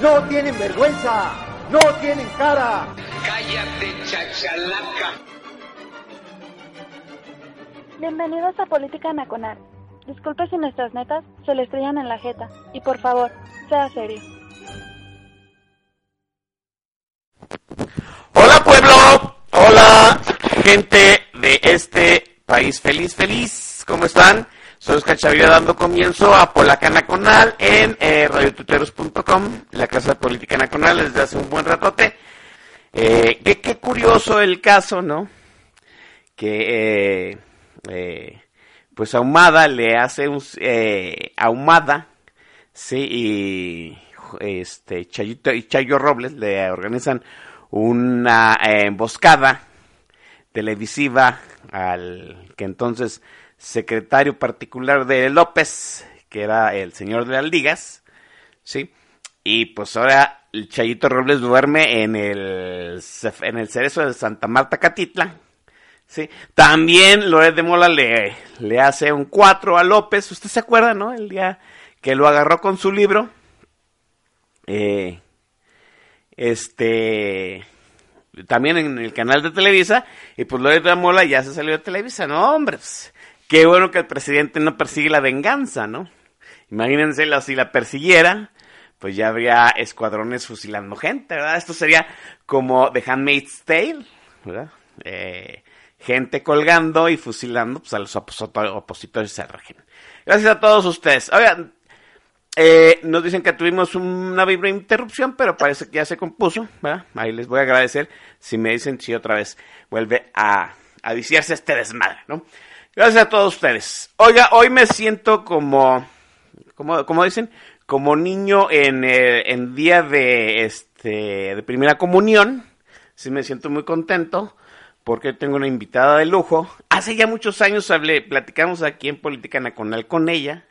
¡No tienen vergüenza! ¡No tienen cara! Cállate, chachalaca. Bienvenidos a Política Nacional. Disculpe si nuestras netas se le estrellan en la jeta. Y por favor, sea serio. Hola pueblo, hola gente de este país feliz, feliz, ¿cómo están? Soy Oscar Chavira dando comienzo a Polaca Nacional en eh, radiotuteros.com, la casa de política nacional desde hace un buen ratote. Eh, qué, curioso el caso, ¿no? Que eh, eh, pues Ahumada le hace un eh, Ahumada, sí, este Chayito y Chayo Robles le organizan una emboscada televisiva al que entonces secretario particular de López, que era el señor de las ligas, ¿sí? Y pues ahora el Chayito Robles duerme en el, en el cerezo de Santa Marta Catitla, ¿sí? También Loret de Mola le, le hace un 4 a López, ¿usted se acuerda, no? El día que lo agarró con su libro, eh, este también en el canal de Televisa, y pues Loret de Mola ya se salió de Televisa, no, hombre, pues, qué bueno que el presidente no persigue la venganza, ¿no? Imagínense si la persiguiera, pues ya habría escuadrones fusilando gente, ¿verdad? Esto sería como The Handmaid's Tale, ¿verdad? Eh, gente colgando y fusilando pues, a los opos- opositores del régimen. Gracias a todos ustedes. Oigan, eh, nos dicen que tuvimos una vibra interrupción, pero parece que ya se compuso, ¿verdad? Ahí les voy a agradecer si me dicen si otra vez vuelve a, a viciarse este desmadre, ¿no? Gracias a todos ustedes. Oiga, hoy me siento como, como, como dicen, como niño en, eh, día de, este, de primera comunión. Sí me siento muy contento porque tengo una invitada de lujo. Hace ya muchos años hablé, platicamos aquí en Política Nacional con ella.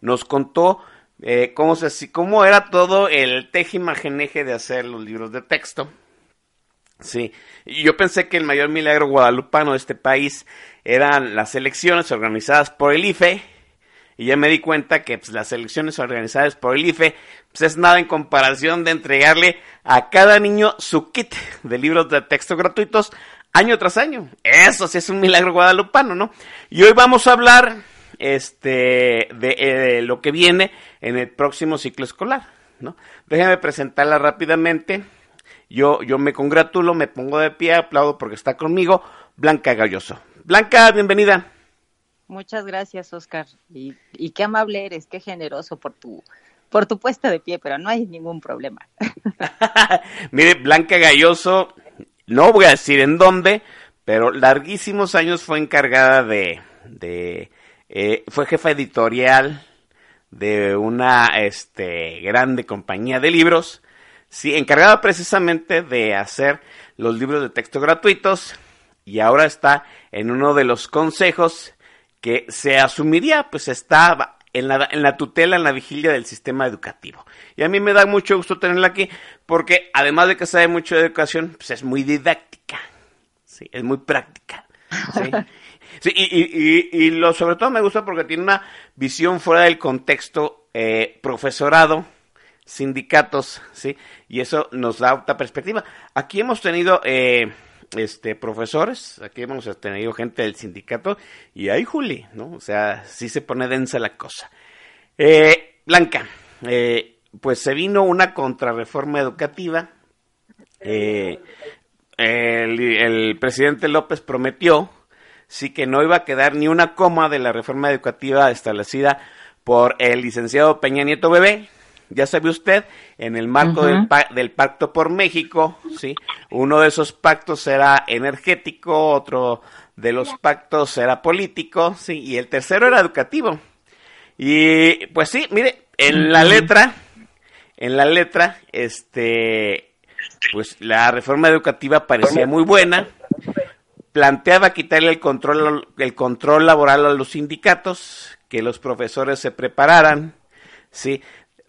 Nos contó eh, cómo, se, cómo era todo el tejimageneje de hacer los libros de texto. Sí, yo pensé que el mayor milagro guadalupano de este país eran las elecciones organizadas por el IFE, y ya me di cuenta que pues, las elecciones organizadas por el IFE pues, es nada en comparación de entregarle a cada niño su kit de libros de texto gratuitos año tras año. Eso sí es un milagro guadalupano, ¿no? Y hoy vamos a hablar este, de eh, lo que viene en el próximo ciclo escolar, ¿no? Déjenme presentarla rápidamente. Yo, yo me congratulo, me pongo de pie, aplaudo porque está conmigo Blanca Galloso. Blanca, bienvenida. Muchas gracias, Oscar. Y, y qué amable eres, qué generoso por tu, por tu puesta de pie, pero no hay ningún problema. Mire, Blanca Galloso, no voy a decir en dónde, pero larguísimos años fue encargada de, de eh, fue jefa editorial de una este, grande compañía de libros, sí, encargada precisamente de hacer los libros de texto gratuitos y ahora está en uno de los consejos que se asumiría, pues está en la, en la tutela, en la vigilia del sistema educativo. Y a mí me da mucho gusto tenerla aquí porque además de que sabe mucho de educación, pues es muy didáctica, sí, es muy práctica. ¿sí? Sí, y, y, y, y, lo sobre todo me gusta porque tiene una visión fuera del contexto eh, profesorado, sindicatos, ¿sí? Y eso nos da otra perspectiva. Aquí hemos tenido eh, este profesores, aquí hemos tenido gente del sindicato y ahí Juli, ¿no? O sea, sí se pone densa la cosa. Eh, Blanca, eh, pues se vino una contrarreforma educativa. Eh, el, el presidente López prometió sí que no iba a quedar ni una coma de la reforma educativa establecida por el licenciado Peña Nieto Bebé. Ya sabe usted, en el marco uh -huh. del, pa del, Pacto por México, sí, uno de esos pactos será energético, otro de los pactos será político, sí, y el tercero era educativo. Y pues sí, mire, en la letra en la letra, este, pues la reforma educativa parecía muy buena, planteaba quitarle el control, el control laboral a los sindicatos, que los profesores se prepararan, sí,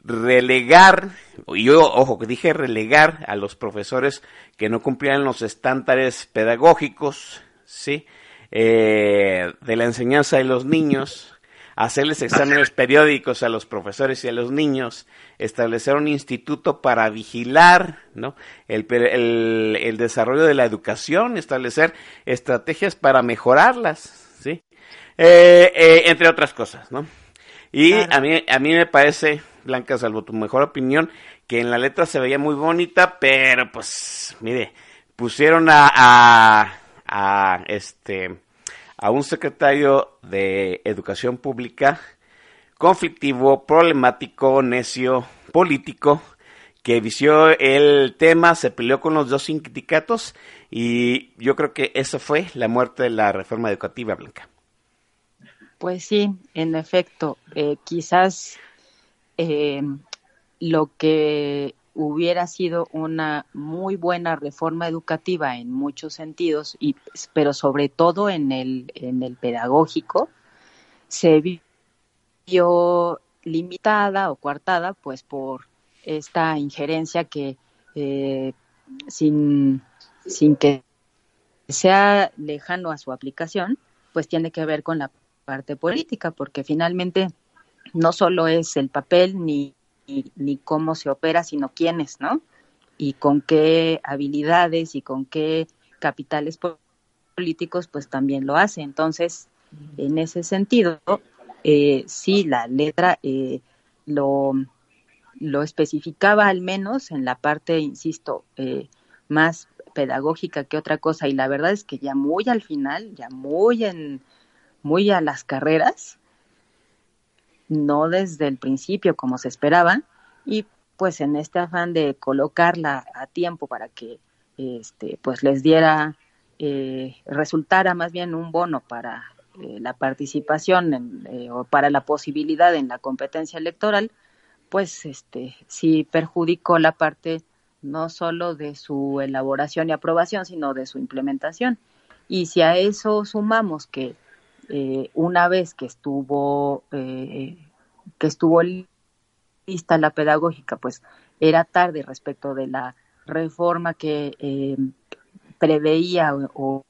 relegar, y yo, ojo, que dije relegar a los profesores que no cumplían los estándares pedagógicos, sí, eh, de la enseñanza de los niños, hacerles exámenes periódicos a los profesores y a los niños, establecer un instituto para vigilar ¿no? el, el, desarrollo de la educación, establecer estrategias para mejorarlas, ¿sí? Eh, eh, entre otras cosas, ¿no? Y a, mí, a mí me parece, Blanca, salvo tu mejor opinión, que en la letra se veía muy bonita, pero pues, mire, pusieron a, a, este a un secretario de Educación Pública conflictivo, problemático, necio, político, que vició el tema, se peleó con los dos sindicatos y yo creo que eso fue la muerte de la reforma educativa, Blanca. Pues sí, en efecto, eh, quizás eh, lo que hubiera sido una muy buena reforma educativa en muchos sentidos, y, pero sobre todo en el, en el pedagógico, se vio limitada o coartada pues por esta injerencia que eh, sin, sin que sea lejano a su aplicación, pues tiene que ver con la parte política, porque finalmente no solo es el papel ni ni, cómo se opera, sino quiénes, ¿no? Y con qué habilidades y con qué capitales políticos, pues también lo hace. Entonces, en ese sentido, eh, sí, la letra eh, lo, lo especificaba al menos en la parte, insisto, eh, más pedagógica que otra cosa. Y la verdad es que ya muy al final, ya muy en muy a las carreras, no desde el principio como se esperaba, y pues en este afán de colocarla a tiempo para que este pues les diera eh, resultara más bien un bono para eh, la participación eh, o para la posibilidad en la competencia electoral pues este sí perjudicó la parte no solo de su elaboración y aprobación sino de su implementación. Y si a eso sumamos que eh, una vez que estuvo eh, que estuvo lista la pedagógica, pues era tarde respecto de la reforma que eh, preveía o,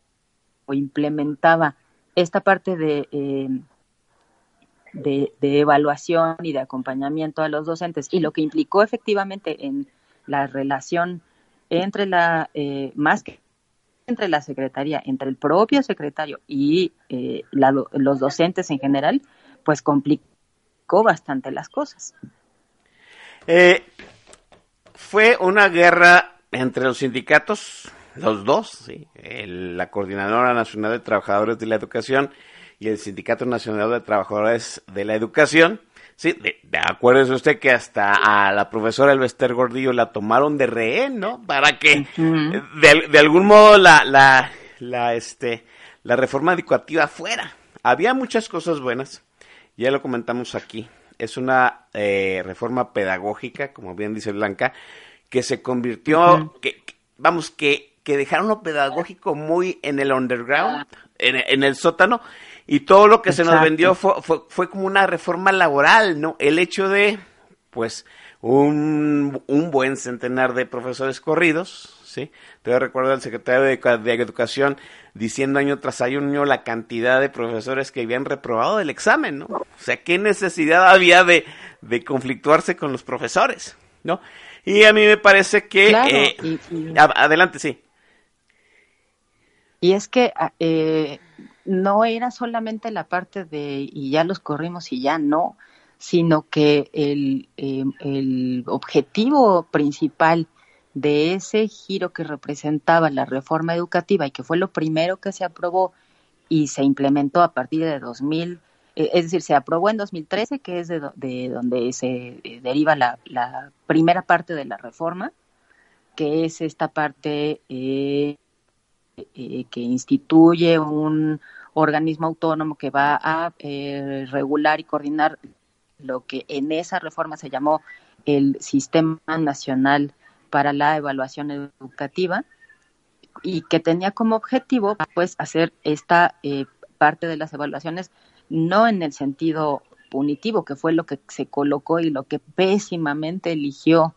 implementaba esta parte de, de, evaluación y de acompañamiento a los docentes y lo que implicó efectivamente en la relación entre la más que entre la secretaría, entre el propio secretario y eh, los docentes en general, pues complicó bastante las cosas. Eh, fue una guerra entre los sindicatos, los dos, la Coordinadora Nacional de Trabajadores de la Educación y el Sindicato Nacional de Trabajadores de la Educación, Sí, de, acuerdo usted que hasta a la profesora Elvester Gordillo la tomaron de rehén, ¿no? Para que de, algún modo la, la, la, este, la reforma educativa fuera. Había muchas cosas buenas, ya lo comentamos aquí. Es una eh, reforma pedagógica, como bien dice Blanca, que se convirtió, que, vamos, que, que dejaron lo pedagógico muy en el underground, en, en el sótano, y todo lo que se nos vendió fue, fue, como una reforma laboral, ¿no? El hecho de, pues, un, un buen centenar de profesores corridos, ¿sí? Te recuerdo al secretario de, Educación diciendo año tras año la cantidad de profesores que habían reprobado el examen, ¿no? O sea, ¿qué necesidad había de, de conflictuarse con los profesores, ¿no? Y a mí me parece que... Eh, adelante, sí. Y es que ah, eh, no era solamente la parte de y ya los corrimos y ya no, sino que el, eh, el objetivo principal de ese giro que representaba la reforma educativa y que fue lo primero que se aprobó y se implementó a partir de 2000, eh, es decir, se aprobó en 2013, que es de, de donde se eh, deriva la, la, primera parte de la reforma, que es esta parte que instituye un, organismo autónomo que va a eh, regular y coordinar lo que en esa reforma se llamó el Sistema Nacional para la Evaluación Educativa y que tenía como objetivo pues hacer esta eh, parte de las evaluaciones no en el sentido punitivo que fue lo que se colocó y lo que pésimamente eligió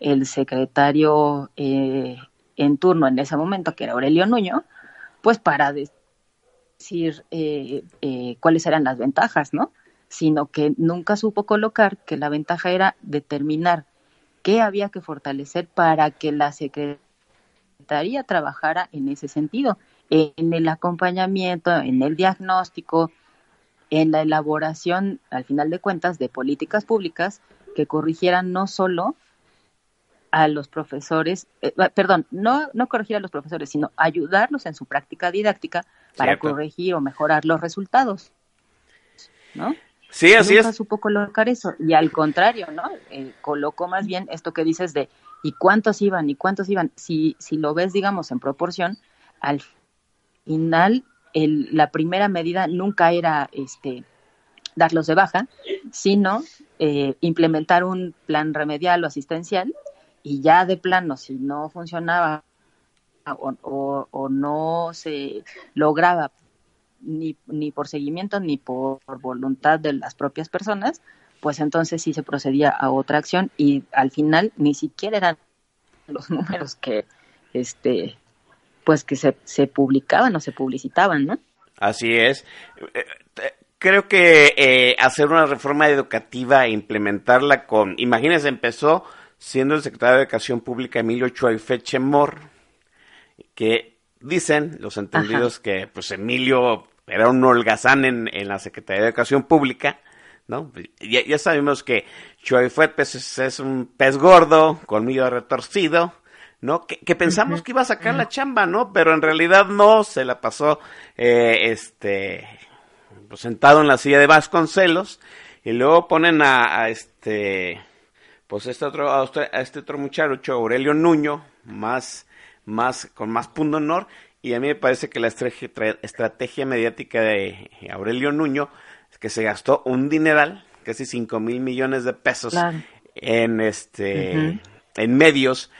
el secretario eh, en turno en ese momento que era Aurelio Nuño pues para decir eh, cuáles eran las ventajas no sino que nunca supo colocar que la ventaja era determinar qué había que fortalecer para que la Secretaría trabajara en ese sentido, en el acompañamiento, en el diagnóstico, en la elaboración, al final de cuentas, de políticas públicas que corrigieran no solo a los profesores, eh, perdón, no, no corregir a los profesores, sino ayudarlos en su práctica didáctica para corregir o mejorar los resultados. ¿No? Sí, así Nunca es. supo colocar eso. Y al contrario, ¿no? Eh, colocó más bien esto que dices de ¿y cuántos iban? ¿y cuántos iban? Si, si lo ves, digamos, en proporción, al final el, la primera medida nunca era este darlos de baja, sino eh, implementar un plan remedial o asistencial y ya de plano, si no funcionaba o, no se lograba ni, ni por seguimiento ni por, voluntad de las propias personas, pues entonces sí se procedía a otra acción y al final ni siquiera eran los números que este pues que se, se publicaban o se publicitaban, ¿no? Así es. Eh, creo que eh, hacer una reforma educativa e implementarla con, imagínense, empezó siendo el secretario de Educación Pública Emilio Chuaifeche-Mor, que dicen los entendidos Ajá. que pues Emilio era un holgazán en, en, la Secretaría de Educación Pública, ¿no? Ya, ya sabemos que Chuaifet pues, es, es, un pez gordo, colmillo retorcido, ¿no? Que, que pensamos uh -huh. que iba a sacar uh -huh. la chamba, ¿no? Pero en realidad no, se la pasó, eh, este, pues, sentado en la silla de Vasconcelos, y luego ponen a, a este, pues este otro, a este otro muchacho, Aurelio Nuño, más, más, con más punto honor, y a mí me parece que la estrategia, mediática de Aurelio Nuño que se gastó un dineral, casi 5 mil millones de pesos, claro. en este, uh -huh. en medios,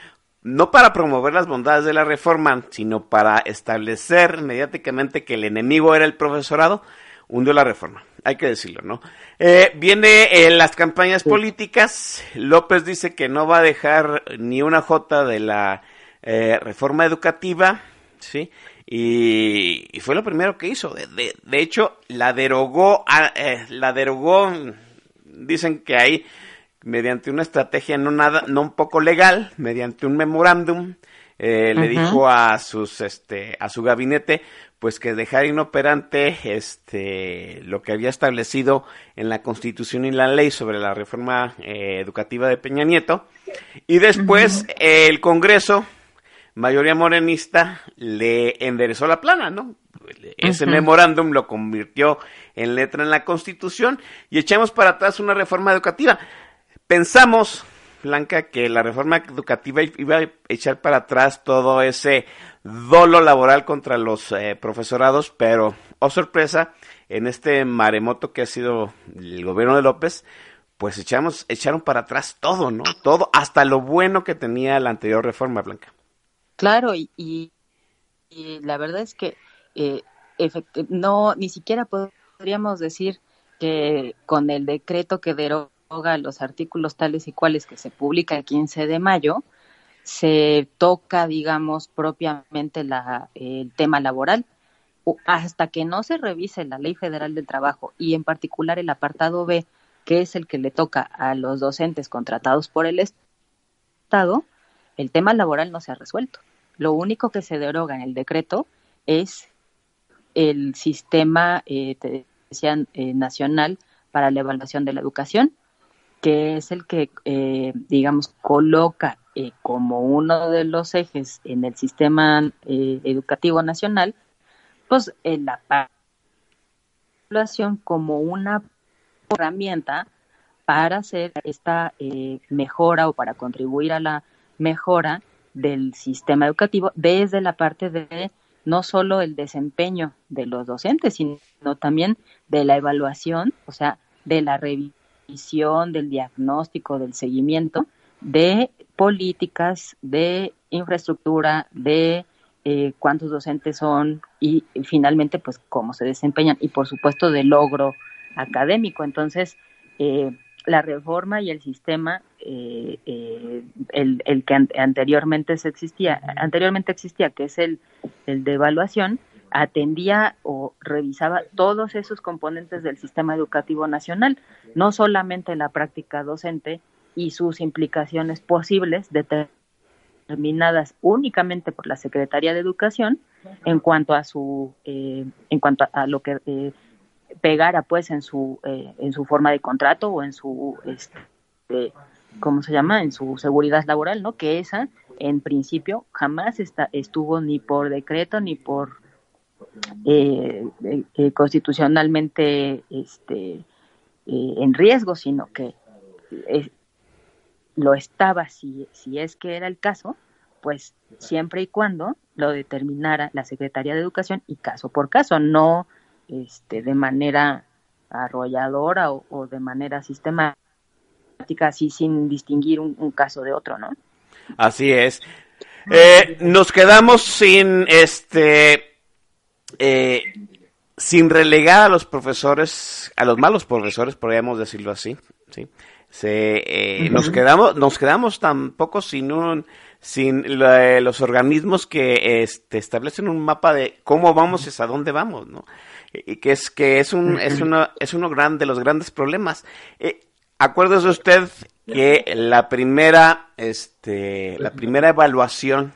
no para promover las bondades de la reforma, sino para establecer mediáticamente que el enemigo era el profesorado, hundió la reforma. Hay que decirlo, ¿no? Eh, viene en las campañas políticas. López dice que no va a dejar ni una jota de la eh, reforma educativa, ¿sí? Y, y, fue lo primero que hizo. De, de, de hecho, la derogó, eh, la derogó, dicen que ahí, mediante una estrategia no nada, no un poco legal, mediante un memorándum, eh, uh -huh. le dijo a sus, este, a su gabinete, pues que dejar inoperante este lo que había establecido en la Constitución y la ley sobre la reforma eh, educativa de Peña Nieto y después uh -huh. el Congreso mayoría morenista le enderezó la plana, ¿no? Ese uh -huh. memorándum lo convirtió en letra en la Constitución y echamos para atrás una reforma educativa. Pensamos Blanca, que la reforma educativa iba a echar para atrás todo ese dolo laboral contra los eh, profesorados, pero, oh sorpresa, en este maremoto que ha sido el gobierno de López, pues echamos, echaron para atrás todo, ¿no? Todo, hasta lo bueno que tenía la anterior reforma, Blanca. Claro, y, y, la verdad es que eh, no, ni siquiera podríamos decir que con el decreto que deroga los artículos tales y cuales que se publica el 15 de mayo, se toca, digamos, propiamente la, el tema laboral. Hasta que no se revise la Ley Federal del Trabajo y en particular el apartado B, que es el que le toca a los docentes contratados por el Estado, el tema laboral no se ha resuelto. Lo único que se deroga en el decreto es el sistema eh, decían, eh, nacional para la evaluación de la educación, que es el que, eh, digamos, coloca eh, como uno de los ejes en el sistema eh, educativo nacional, pues en la evaluación como una herramienta para hacer esta mejora o para contribuir a la mejora del sistema educativo desde la parte de no solo el desempeño de los docentes, sino también de la evaluación, o sea, de la revisión del diagnóstico, del seguimiento de políticas, de infraestructura, de eh, cuántos docentes son y, finalmente pues cómo se desempeñan y por supuesto de logro académico. Entonces, eh, la reforma y el sistema, eh, el, el, que anteriormente se existía, anteriormente existía, que es el, el de evaluación, atendía o revisaba todos esos componentes del sistema educativo nacional, no solamente la práctica docente y sus implicaciones posibles determinadas únicamente por la Secretaría de Educación en cuanto a su eh, en cuanto a lo que eh, pegara pues en su eh, en su forma de contrato o en su este, cómo se llama en su seguridad laboral no que esa en principio jamás está, estuvo ni por decreto ni por eh, eh, constitucionalmente este, eh, en riesgo, sino que lo estaba si, si es que era el caso, pues siempre y cuando lo determinara la Secretaría de Educación y caso por caso, no este, de manera arrolladora o, de manera sistemática, así sin distinguir un, un caso de otro, ¿no? Así es. nos quedamos sin este eh, sin relegar a los profesores, a los malos profesores, podríamos decirlo así, ¿sí? Se, eh, nos quedamos, nos quedamos tampoco sin un, sin eh, los organismos que este, establecen un mapa de cómo vamos y a dónde vamos, ¿no? Y que es que es un, es uno, es uno gran, de los grandes problemas. Eh, acuérdese usted que la primera, este, la primera evaluación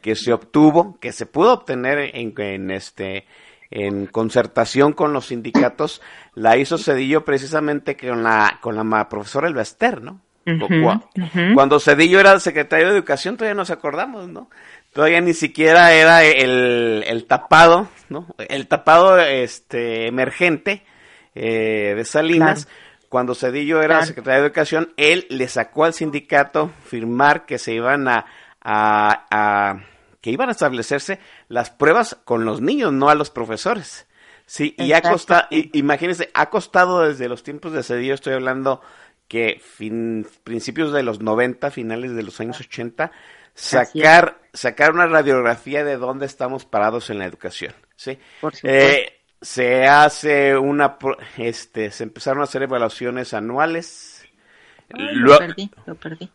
que se obtuvo, que se pudo obtener en, este en concertación con los sindicatos, la hizo Cedillo precisamente con la con la profesora Elvester, ¿no? Cuando Cedillo era secretario de Educación, todavía nos acordamos, ¿no? Todavía ni siquiera era el, el tapado, ¿no? El tapado este emergente eh, de Salinas. Cuando Cedillo era secretario de Educación, él le sacó al sindicato firmar que se iban a a, que iban a establecerse las pruebas con los niños, no a los profesores. Sí, y ha costado, imagínense, ha costado desde los tiempos de Cedillo, estoy hablando que fin, principios de los 90, finales de los años 80, sacar, sacar una radiografía de dónde estamos parados en la educación. ¿sí? Eh, se hace una, este, se empezaron a hacer evaluaciones anuales. lo perdí, lo perdí.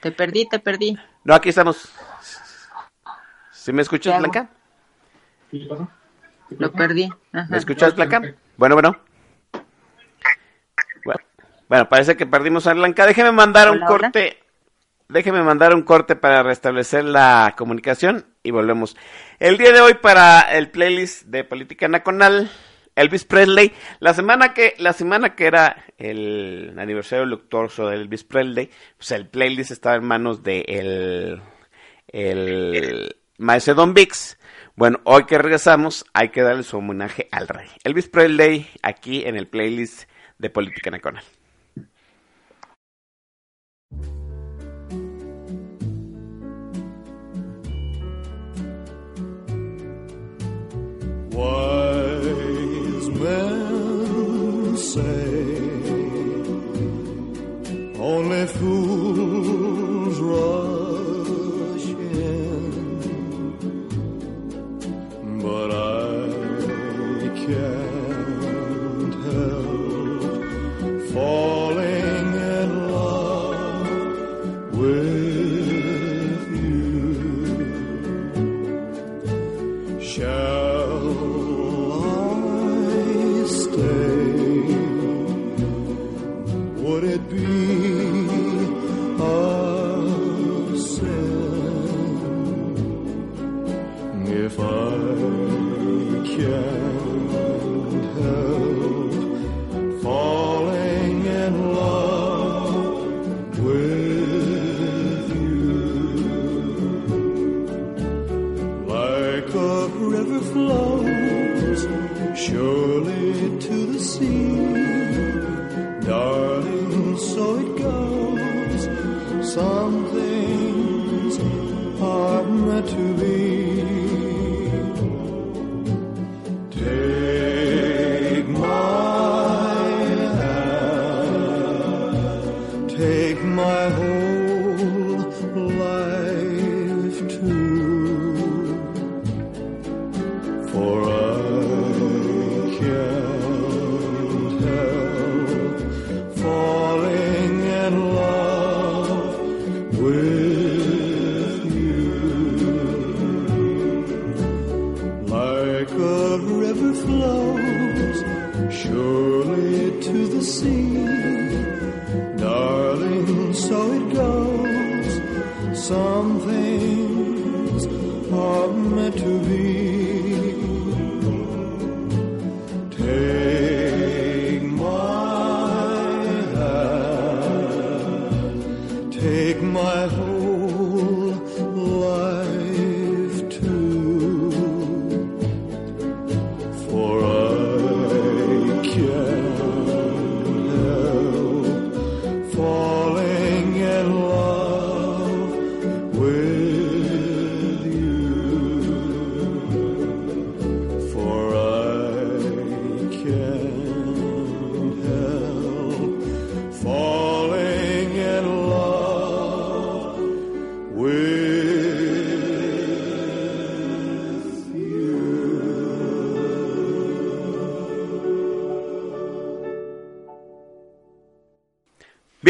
Te perdí, te perdí. No, aquí estamos. ¿Sí me escuchas, Blanca? Lo perdí. ¿Me escuchas, Blanca? Bueno, bueno. Bueno. parece que perdimos a Blanca. Déjeme mandar un corte. Déjeme mandar un corte para restablecer la comunicación y volvemos. El día de hoy para el playlist de Política Nacional Elvis Presley. La semana que, la semana que era el aniversario luctuoso de Elvis Presley, pues el playlist estaba en manos de el, el maestro Don Vix. Bueno, hoy que regresamos, hay que darle su homenaje al rey. Elvis Presley, aquí en el playlist de Política Nacional. Men say only fools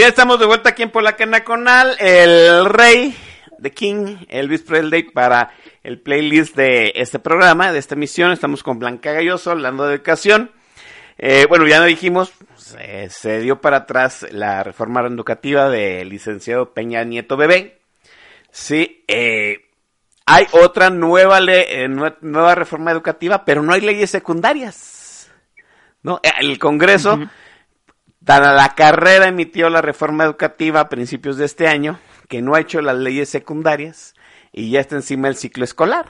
Bien, estamos de vuelta aquí en Polaca Nacional. El rey de King, Elvis Presley, para el playlist de este programa, de esta emisión. Estamos con Blanca Galloso hablando de educación. Eh, bueno, ya lo dijimos, se, dio para atrás la reforma educativa del licenciado Peña Nieto Bebé. Sí, eh, hay otra nueva, le- eh, nue- nueva reforma educativa, pero no hay leyes secundarias. ¿no? El Congreso, a la carrera emitió la reforma educativa a principios de este año, que no ha hecho las leyes secundarias y ya está encima el ciclo escolar.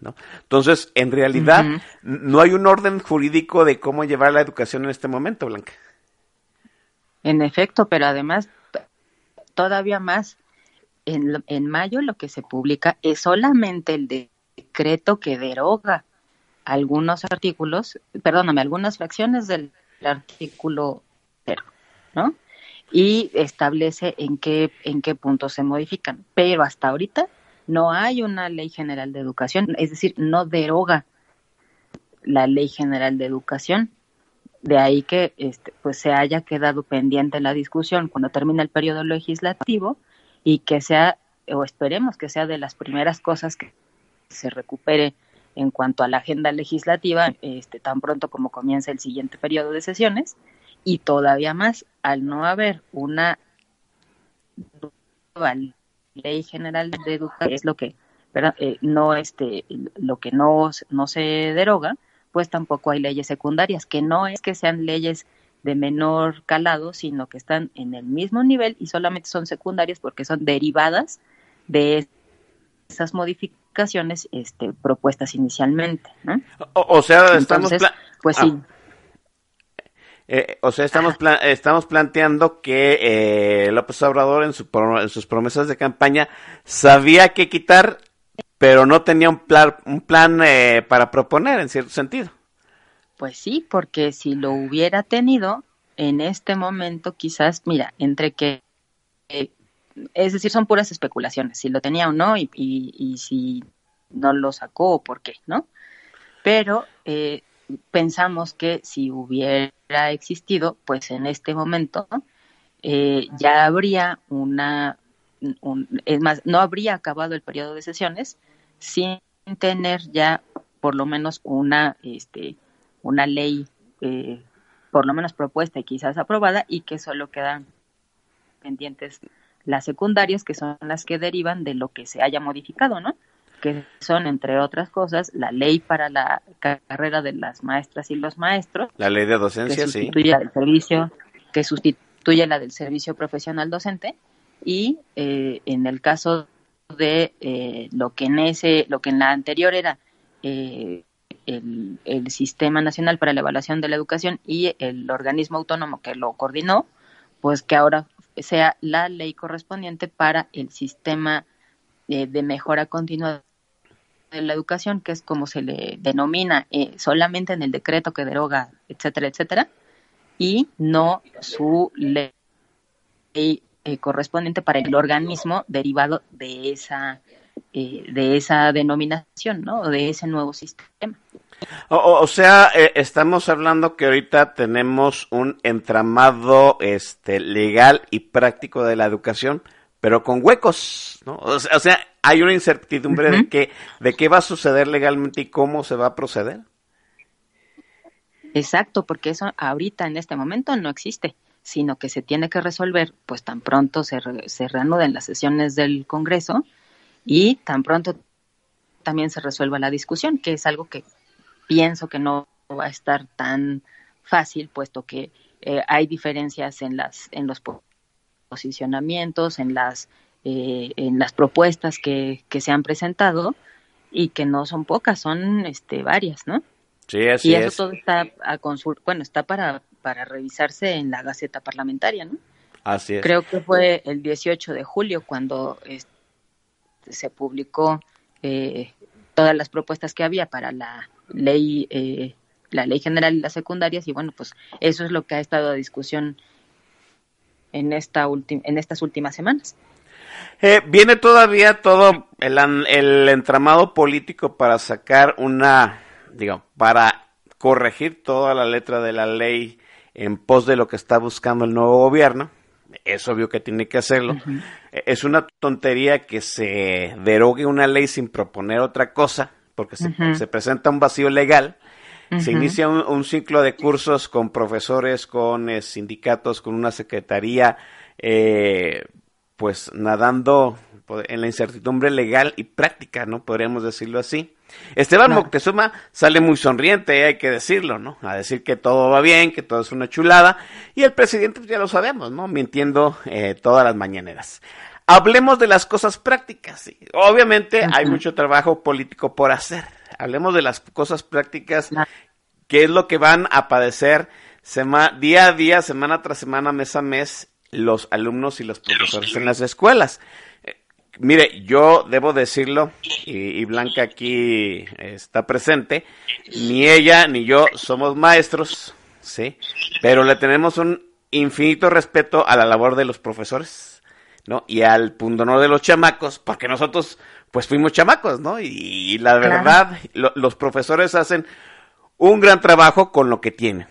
¿no? Entonces, en realidad, no hay un orden jurídico de cómo llevar la educación en este momento, Blanca. En efecto, pero además, todavía más, en, en mayo lo que se publica es solamente el decreto que deroga algunos artículos, perdóname, algunas fracciones del artículo Y establece en qué, en qué puntos se modifican. Pero hasta ahorita no hay una ley general de educación, es decir, no deroga la ley general de educación. De ahí que este, pues se haya quedado pendiente la discusión cuando termine el periodo legislativo y que sea, o esperemos que sea de las primeras cosas que se recupere en cuanto a la agenda legislativa, este, tan pronto como comience el siguiente periodo de sesiones, y todavía más, al no haber una nueva ley general de educación, es lo que. Eh, no este lo que no, no se deroga, pues tampoco hay leyes secundarias, que no es que sean leyes de menor calado, sino que están en el mismo nivel y solamente son secundarias porque son derivadas de esas modificaciones este, propuestas inicialmente. ¿no? O, o sea, estamos... Entonces, pues Ah. sí, Eh, o sea, estamos, estamos planteando que eh, López Obrador en, su pro- en sus promesas de campaña sabía que quitar, pero no tenía un plan, un plan eh, para proponer en cierto sentido. Pues sí, porque si lo hubiera tenido en este momento, quizás, mira, entre que, eh, es decir, son puras especulaciones, si lo tenía o no y, y, y si no lo sacó o por qué, ¿no? Pero eh, pensamos que si hubiera existido, pues en este momento eh, ya habría una, un- es más, no habría acabado el periodo de sesiones sin tener ya por lo menos una, este, una ley, eh, por lo menos propuesta y quizás aprobada, y que solo quedan pendientes las secundarias, que son las que derivan de lo que se haya modificado, ¿no? Que son, entre otras cosas, la ley para la carrera de las maestras y los maestros, La ley de que docencia, sí. sustituye la del servicio, que sustituye la del servicio profesional docente, y eh, en el caso de eh, lo que en ese, lo que en la anterior era eh, el, el Sistema Nacional para la Evaluación de la Educación y el organismo autónomo que lo coordinó, pues que ahora sea la ley correspondiente para el sistema eh, de mejora continua de la educación, que es como se le denomina eh, solamente en el decreto que deroga, etcétera, etcétera, y no su ley eh, correspondiente para el organismo derivado de esa eh, de esa denominación, ¿no? De ese nuevo sistema. O sea, eh, estamos hablando que ahorita tenemos un entramado este, legal y práctico de la educación, pero con huecos, ¿no? O sea, hay una incertidumbre de, qué, de qué va a suceder legalmente y cómo se va a proceder. Exacto, porque eso ahorita en este momento no existe, sino que se tiene que resolver pues tan pronto se, re- se reanuden las sesiones del Congreso y tan pronto también se resuelva la discusión, que es algo que pienso que no va a estar tan fácil, puesto que eh, hay diferencias en las en los posicionamientos, en las eh, en las propuestas que, que se han presentado y que no son pocas, son este varias, ¿no? Sí, así y eso es. todo está a consul bueno, está para, para revisarse en la Gaceta Parlamentaria, ¿no? Así es. Creo que fue el 18 de julio cuando este, se publicó eh, todas las propuestas que había para la ley eh, la ley general y las secundarias y bueno, pues eso es lo que ha estado a discusión en esta en estas últimas semanas. Eh, viene todavía todo el, el entramado político para sacar una, digo, para corregir toda la letra de la ley en pos de lo que está buscando el nuevo gobierno. Es obvio que tiene que hacerlo. Eh, Es una tontería que se derogue una ley sin proponer otra cosa, porque se presenta un vacío legal. Se inicia un, un ciclo de cursos con profesores, con eh, sindicatos, con una secretaría, eh, pues nadando en la incertidumbre legal y práctica, ¿no? Podríamos decirlo así. Esteban. Moctezuma sale muy sonriente, hay que decirlo, ¿no? A decir que todo va bien, que todo es una chulada. Y el presidente, pues ya lo sabemos, ¿no? Mintiendo eh, todas las mañaneras. Hablemos de las cosas prácticas. sí. Obviamente hay mucho trabajo político por hacer. Hablemos de las cosas prácticas qué es lo que van a padecer sema- día a día, semana tras semana, mes a mes, los alumnos y los profesores en las escuelas. Eh, Mire, yo debo decirlo, y, y Blanca aquí está presente, ni ella ni yo somos maestros, ¿sí? Pero le tenemos un infinito respeto a la labor de los profesores, ¿no? Y al pundonor de los chamacos, porque nosotros, pues fuimos chamacos, ¿no? Y, y la Claro. verdad, lo- los profesores hacen un gran trabajo con lo que tienen,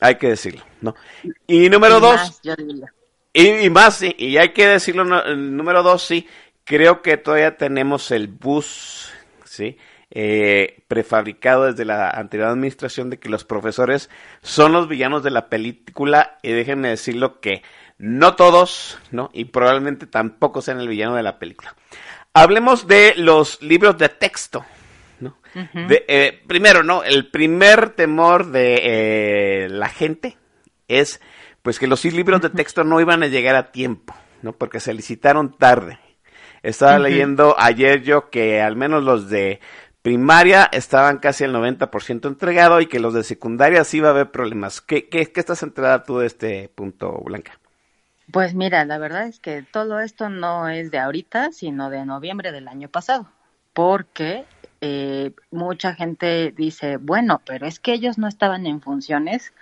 hay que decirlo, ¿no? Y número Y dos, más, yo diría. y, y más, sí, y hay que decirlo, no, número dos, sí, creo que todavía tenemos el bus, sí, eh, prefabricado desde la anterior administración de que los profesores son los villanos de la película, y déjenme decirlo que no todos, ¿no? Y probablemente tampoco sean el villano de la película. Hablemos de los libros de texto, ¿no? De, eh, primero, ¿no? El primer temor de eh, la gente es pues que los libros de texto no iban a llegar a tiempo, ¿no? Porque se licitaron tarde. Estaba leyendo ayer yo que al menos los de primaria estaban casi al 90% entregado y que los de secundaria sí va a haber problemas. ¿Qué, qué, qué estás enterada tú de este punto, Blanca? Pues mira, la verdad es que todo esto no es de ahorita, sino de noviembre del año pasado, porque eh, mucha gente dice, bueno, pero es que ellos no estaban en funciones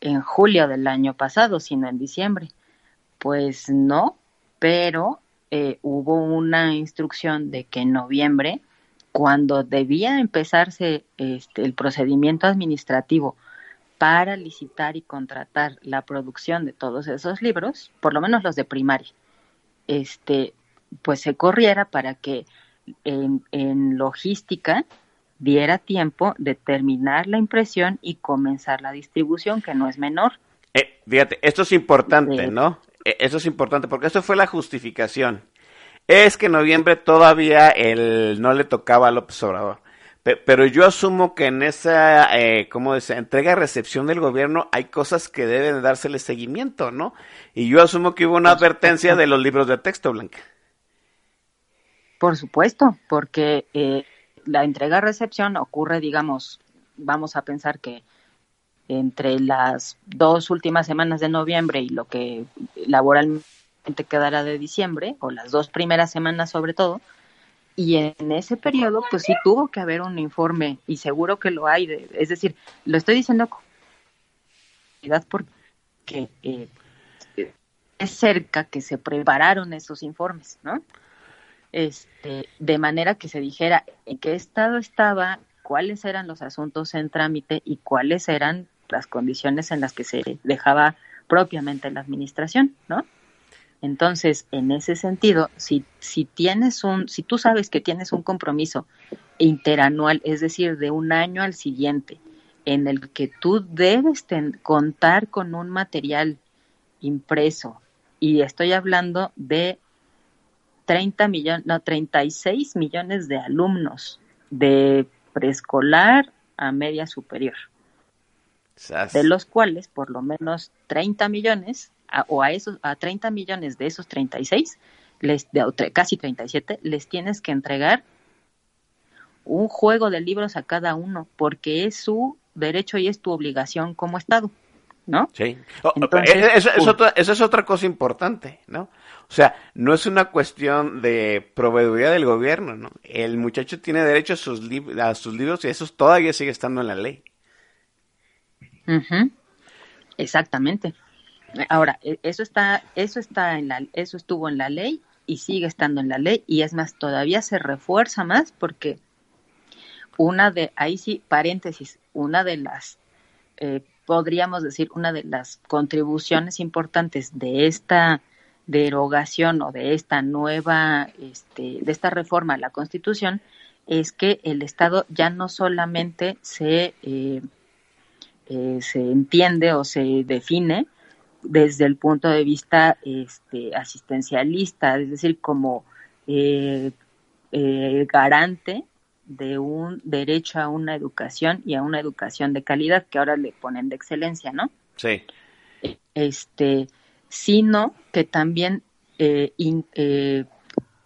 en julio del año pasado, sino en diciembre. Pues no, pero eh, hubo una instrucción de que en noviembre, cuando debía empezarse este, el procedimiento administrativo para licitar y contratar la producción de todos esos libros, por lo menos los de primaria, este, pues se corriera para que en, en logística diera tiempo de terminar la impresión y comenzar la distribución, que no es menor. Eh, fíjate, esto es importante. ¿no? Eh, Eso es importante porque esto fue la justificación. Es que en noviembre todavía el, no le tocaba a López Obrador. Pe- Pero yo asumo que en esa, eh, ¿cómo dice? Entrega-recepción del gobierno hay cosas que deben dársele seguimiento, ¿no? Y yo asumo que hubo una advertencia de los libros de texto, Blanca. Por supuesto, porque eh, la entrega-recepción ocurre, digamos, vamos a pensar que entre las dos últimas semanas de noviembre y lo que laboralmente quedará de diciembre, o las dos primeras semanas sobre todo, y en ese periodo, pues sí tuvo que haber un informe, y seguro que lo hay, de- es decir, lo estoy diciendo porque eh, cerca que se prepararon esos informes, ¿no? Este, de manera que se dijera en qué estado estaba, cuáles eran los asuntos en trámite y cuáles eran las condiciones en las que se dejaba propiamente la administración, ¿no? Entonces, en ese sentido, si, si tienes un, si tú sabes que tienes un compromiso interanual, es decir, de un año al siguiente, en el que tú debes contar con un material impreso, y estoy hablando de 30 millones, no, 36 millones de alumnos de preescolar a media superior, de los cuales por lo menos 30 millones, o a esos, a 30 millones de esos 36, les, de, casi 37, les tienes que entregar un juego de libros a cada uno, porque es su derecho y es tu obligación como Estado. ¿no? Sí. eso, es otra, es otra cosa importante, ¿no? O sea, no es una cuestión de proveeduría del gobierno, ¿no? El muchacho tiene derecho a sus, a sus libros y eso todavía sigue estando en la ley. Exactamente. Ahora, e, eso está, eso está en la, eso estuvo en la ley y sigue estando en la ley y es más, todavía se refuerza más porque una de, ahí sí, paréntesis, una de las, eh, podríamos decir, una de las contribuciones importantes de esta derogación o de esta nueva, este, de esta reforma a la Constitución es que el Estado ya no solamente se, eh, eh, se entiende o se define desde el punto de vista este, asistencialista, es decir, como garante de un derecho a una educación y a una educación de calidad que ahora le ponen de excelencia, ¿no? Sí. Este, sino que también eh, eh,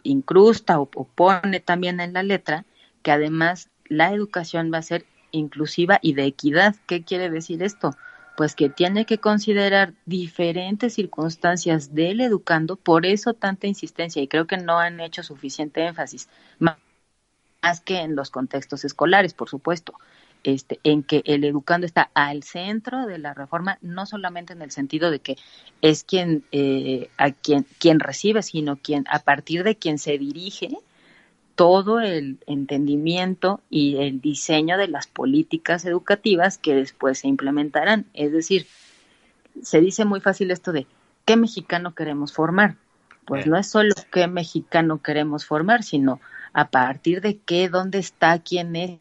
incrusta o, pone también en la letra que además la educación va a ser inclusiva y de equidad. ¿Qué quiere decir esto? Pues que tiene que considerar diferentes circunstancias del educando, por eso tanta insistencia, y creo que no han hecho suficiente énfasis, más que en los contextos escolares, por supuesto. Este, en que el educando está al centro de la reforma, no solamente en el sentido de que es quien, eh, a quien, quien recibe, sino quien, a partir de quien se dirige todo el entendimiento y el diseño de las políticas educativas que después se implementarán. Es decir, se dice muy fácil esto de ¿qué mexicano queremos formar? Pues no es solo qué mexicano queremos formar, sino a partir de qué, dónde está, quién es,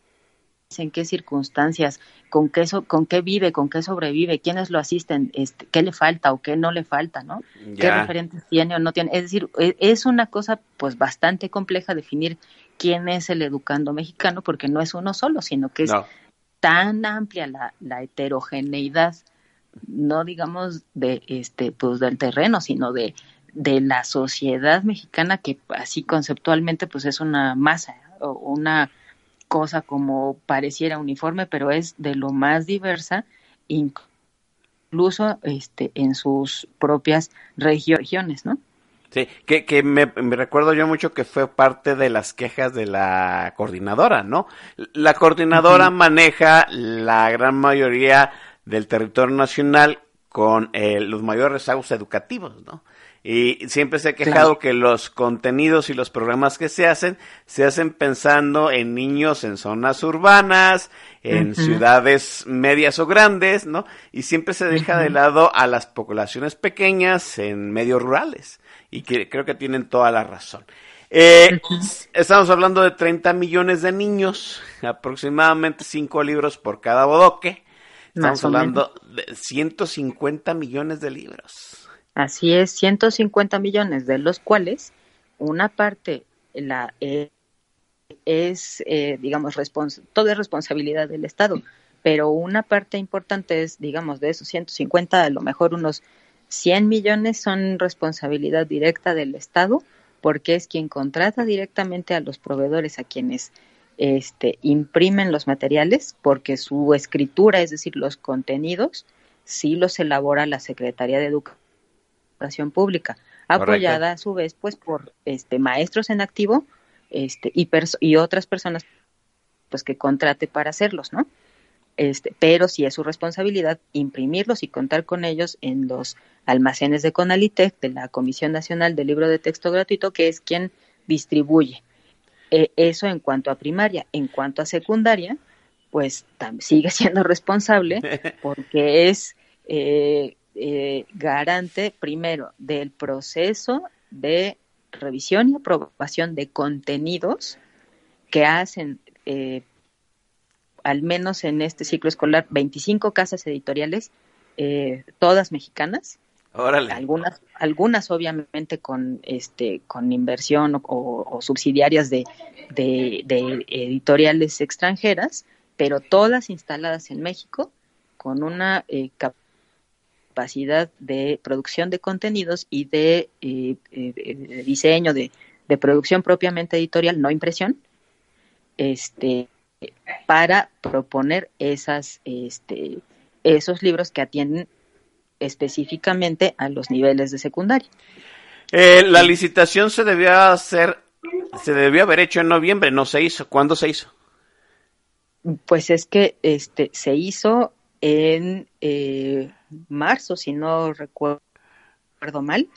en qué circunstancias, con qué, con qué vive, con qué sobrevive, quiénes lo asisten, este, qué le falta o qué no le falta, ¿no? ¿Qué referentes tiene o no tiene? Es decir, e, es una cosa pues bastante compleja definir quién es el educando mexicano porque no es uno solo, sino que es tan amplia la, la heterogeneidad, no digamos de este pues del terreno, sino de de la sociedad mexicana que así conceptualmente pues es una masa o una cosa como pareciera uniforme, pero es de lo más diversa, incluso este, en sus propias regiones, ¿no? Sí, que, que me, recuerdo yo mucho que fue parte de las quejas de la coordinadora, ¿no? La coordinadora maneja la gran mayoría del territorio nacional con eh, los mayores rezagos educativos, ¿no? Y siempre se ha quejado que los contenidos y los programas que se hacen, se hacen pensando en niños en zonas urbanas, en ciudades medias o grandes, ¿no? Y siempre se deja de lado a las poblaciones pequeñas en medios rurales. Y que creo que tienen toda la razón. Eh, estamos hablando de 30 millones de niños, aproximadamente 5 libros por cada bodoque. Estamos hablando de 150 millones de libros. Así es, 150 millones, de los cuales una parte la eh, es, eh, digamos, todo es responsabilidad del Estado, pero una parte importante es, digamos, de esos 150, a lo mejor unos 100 millones son responsabilidad directa del Estado, porque es quien contrata directamente a los proveedores a quienes este, imprimen los materiales, porque su escritura, es decir, los contenidos, sí los elabora la Secretaría de Educación educación pública, apoyada a su vez pues por este maestros en activo este y, y otras personas pues que contrate para hacerlos, ¿no? este, pero sí es su responsabilidad imprimirlos y contar con ellos en los almacenes de Conalitec, de la Comisión Nacional del Libro de Texto Gratuito, que es quien distribuye. Eh, eso en cuanto a primaria. En cuanto a secundaria, pues sigue siendo responsable porque es eh, eh, garante, primero, del proceso de revisión y aprobación de contenidos que hacen, eh, al menos en este ciclo escolar, 25 casas editoriales, eh, todas mexicanas. Algunas, algunas obviamente con este con inversión o, subsidiarias de, de, editoriales extranjeras, pero todas instaladas en México con una eh, capacidad de producción de contenidos y de, eh, eh, diseño, de, de, producción propiamente editorial, no impresión, este, para proponer esas, este, esos libros que atienden específicamente a los niveles de secundaria. Eh, la licitación se debía hacer, se debió haber hecho en noviembre, no se hizo. ¿Cuándo se hizo? Pues es que este se hizo en eh, marzo, si no recuerdo mal,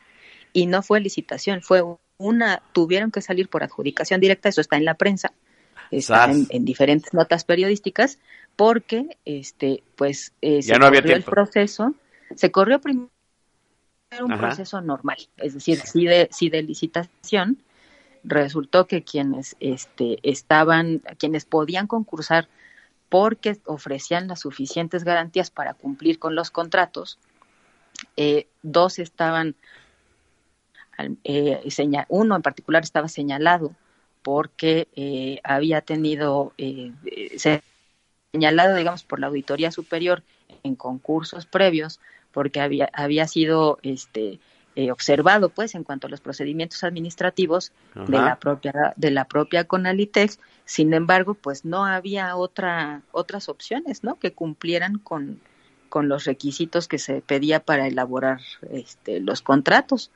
y no fue licitación, fue una, tuvieron que salir por adjudicación directa, eso está en la prensa, está en, diferentes notas periodísticas, porque este, pues eh, se corrió el proceso, se corrió primero un proceso normal, es decir, sí de, sí de licitación, resultó que quienes este, estaban, quienes podían concursar porque ofrecían las suficientes garantías para cumplir con los contratos. Eh, dos estaban, eh, uno en particular estaba señalado porque eh, había tenido, señalado, digamos, por la Auditoría Superior en concursos previos, porque había, había sido este, observado, pues, en cuanto a los procedimientos administrativos de la propia de la propia Conalitex sin embargo, pues no había otra, otras opciones, ¿no? Que cumplieran con, con los requisitos que se pedía para elaborar este, los contratos.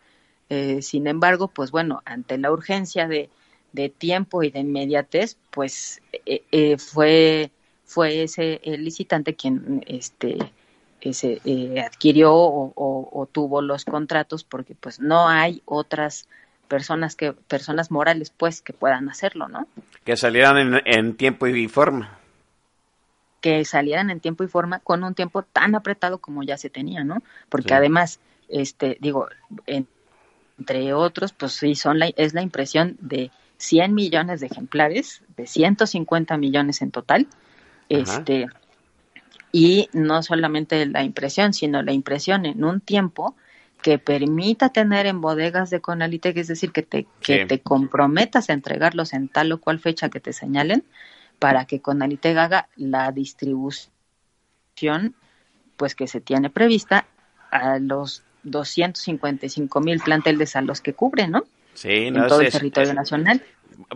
Eh, sin embargo, pues bueno, ante la urgencia de, de tiempo y de inmediatez, pues eh, eh, fue, fue ese el licitante quien este, ese, adquirió o, o, tuvo los contratos porque pues no hay otras personas que personas morales pues que puedan hacerlo, ¿no? Que salieran en, tiempo y forma. Que salieran en tiempo y forma con un tiempo tan apretado como ya se tenía, ¿no? Porque además, este, digo, entre otros, pues sí, son la, es la impresión de 100 millones de ejemplares, de 150 millones en total, este, y no solamente la impresión, sino la impresión en un tiempo que permita tener en bodegas de Conalitec, es decir, que te, que te comprometas a entregarlos en tal o cual fecha que te señalen, para que Conalitec haga la distribución pues que se tiene prevista a los 255 mil planteles a los que cubre, ¿no? Sí, no, en todo el territorio nacional.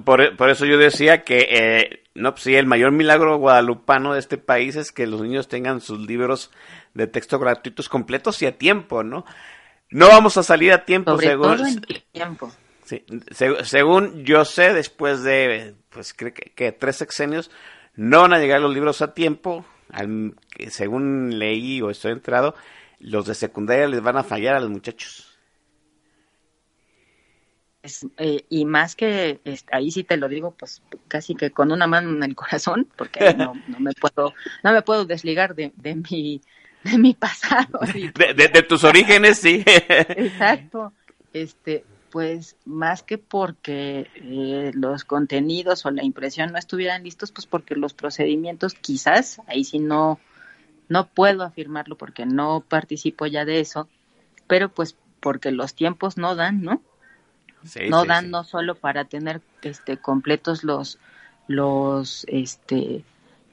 Por, por, eso yo decía que, eh, no, pues sí, el mayor milagro guadalupano de este país es que los niños tengan sus libros de texto gratuitos completos y a tiempo, ¿no? No vamos a salir a tiempo, según. tiempo. Sí, según yo sé, después de, pues creo que, tres sexenios, no van a llegar los libros a tiempo. Al, según leí o estoy entrado, los de secundaria les van a fallar a los muchachos. Eh, y más que ahí sí te lo digo, pues casi que con una mano en el corazón, porque no, no me puedo, no me puedo desligar de, de mi de mi pasado. De, tus orígenes, sí. Exacto. Este, pues más que porque eh, los contenidos o la impresión no estuvieran listos, pues porque los procedimientos quizás, ahí sí no, no puedo afirmarlo porque no participo ya de eso, pero pues porque los tiempos no dan, ¿no? No dan no solo para tener este completos los los este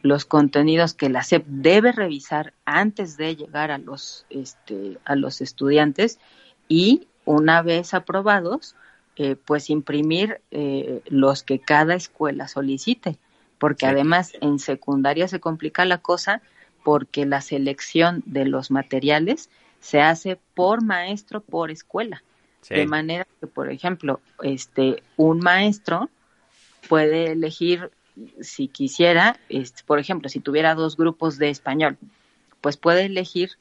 los contenidos que la SEP debe revisar antes de llegar a los, este, a los estudiantes y una vez aprobados, eh, pues imprimir eh, los que cada escuela solicite, porque además en secundaria se complica la cosa porque la selección de los materiales se hace por maestro por escuela. De manera que, por ejemplo, este, un maestro puede elegir si quisiera, este, por ejemplo, si tuviera dos grupos de español, pues puede elegir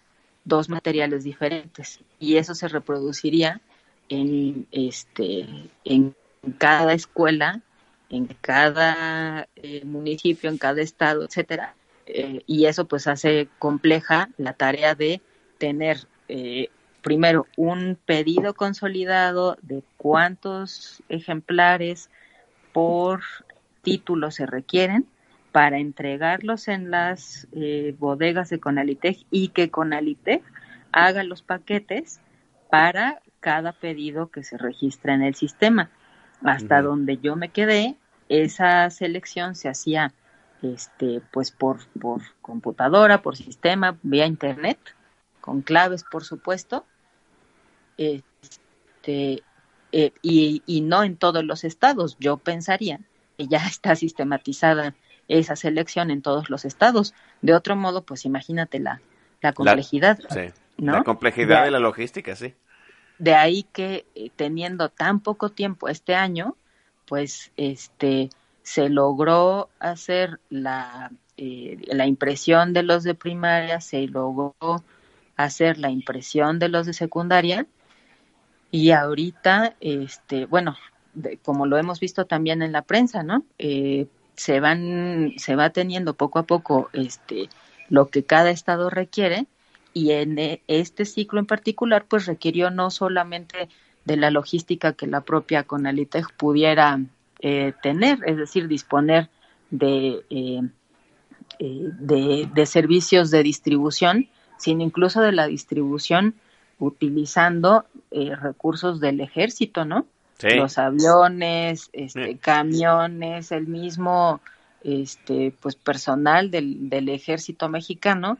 dos materiales diferentes y eso se reproduciría en este en cada escuela en cada eh, municipio en cada estado etcétera eh, y eso pues hace compleja la tarea de tener eh, primero un pedido consolidado de cuántos ejemplares por título se requieren para entregarlos en las eh, bodegas de Conalitech y que Conalitech haga los paquetes para cada pedido que se registra en el sistema. Hasta donde yo me quedé, esa selección se hacía este pues por, por computadora, por sistema, vía internet, con claves por supuesto. Este, eh, y, y no en todos los estados. Yo pensaría que ya está sistematizada esa selección en todos los estados. De otro modo, pues imagínate la, la complejidad. La, sí, ¿no? la complejidad de, de la logística, sí. De ahí que eh, teniendo tan poco tiempo este año, pues este se logró hacer la, eh, la impresión de los de primaria, se logró hacer la impresión de los de secundaria y ahorita, este, bueno, de, como lo hemos visto también en la prensa, ¿no? Eh, se van se va teniendo poco a poco este lo que cada estado requiere y en este ciclo en particular pues requirió no solamente de la logística que la propia Conalitech pudiera eh, tener es decir disponer de, eh, eh, de, de servicios de distribución sino incluso de la distribución utilizando eh, recursos del ejército no Sí. los aviones, este, Sí. camiones, el mismo este pues personal del, del ejército mexicano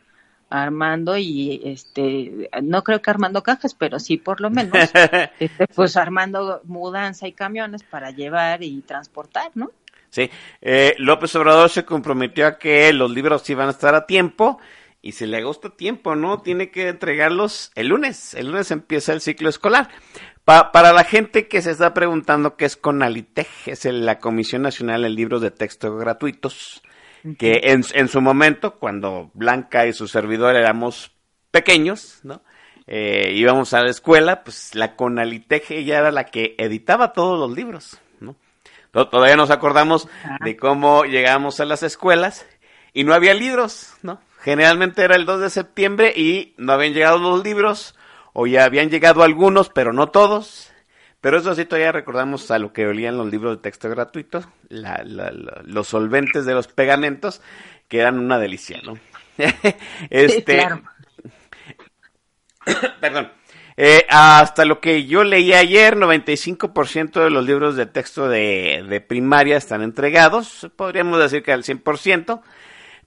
armando y este no creo que armando cajas pero sí por lo menos este, pues armando mudanza y camiones para llevar y transportar no Sí, eh, López Obrador se comprometió a que los libros iban a estar a tiempo y si le gusta tiempo, ¿no? Tiene que entregarlos el lunes. El lunes empieza el ciclo escolar. Pa para la gente que se está preguntando qué es Conalitej, es el, la Comisión Nacional de Libros de Texto Gratuitos, que en, en, su momento, cuando Blanca y su servidor éramos pequeños, ¿no? Eh, íbamos a la escuela, pues la Conalitej ella era la que editaba todos los libros, ¿no? Todavía nos acordamos de cómo llegamos a las escuelas y no había libros, ¿no? Generalmente era el 2 de septiembre y no habían llegado los libros, o ya habían llegado algunos, pero no todos. Pero eso sí, todavía recordamos a lo que olían los libros de texto gratuitos, la, la, la, los solventes de los pegamentos, que eran una delicia, ¿no? este, claro. Perdón. Eh, hasta lo que yo leí ayer, 95% de los libros de texto de, de, primaria están entregados, podríamos decir que al 100%,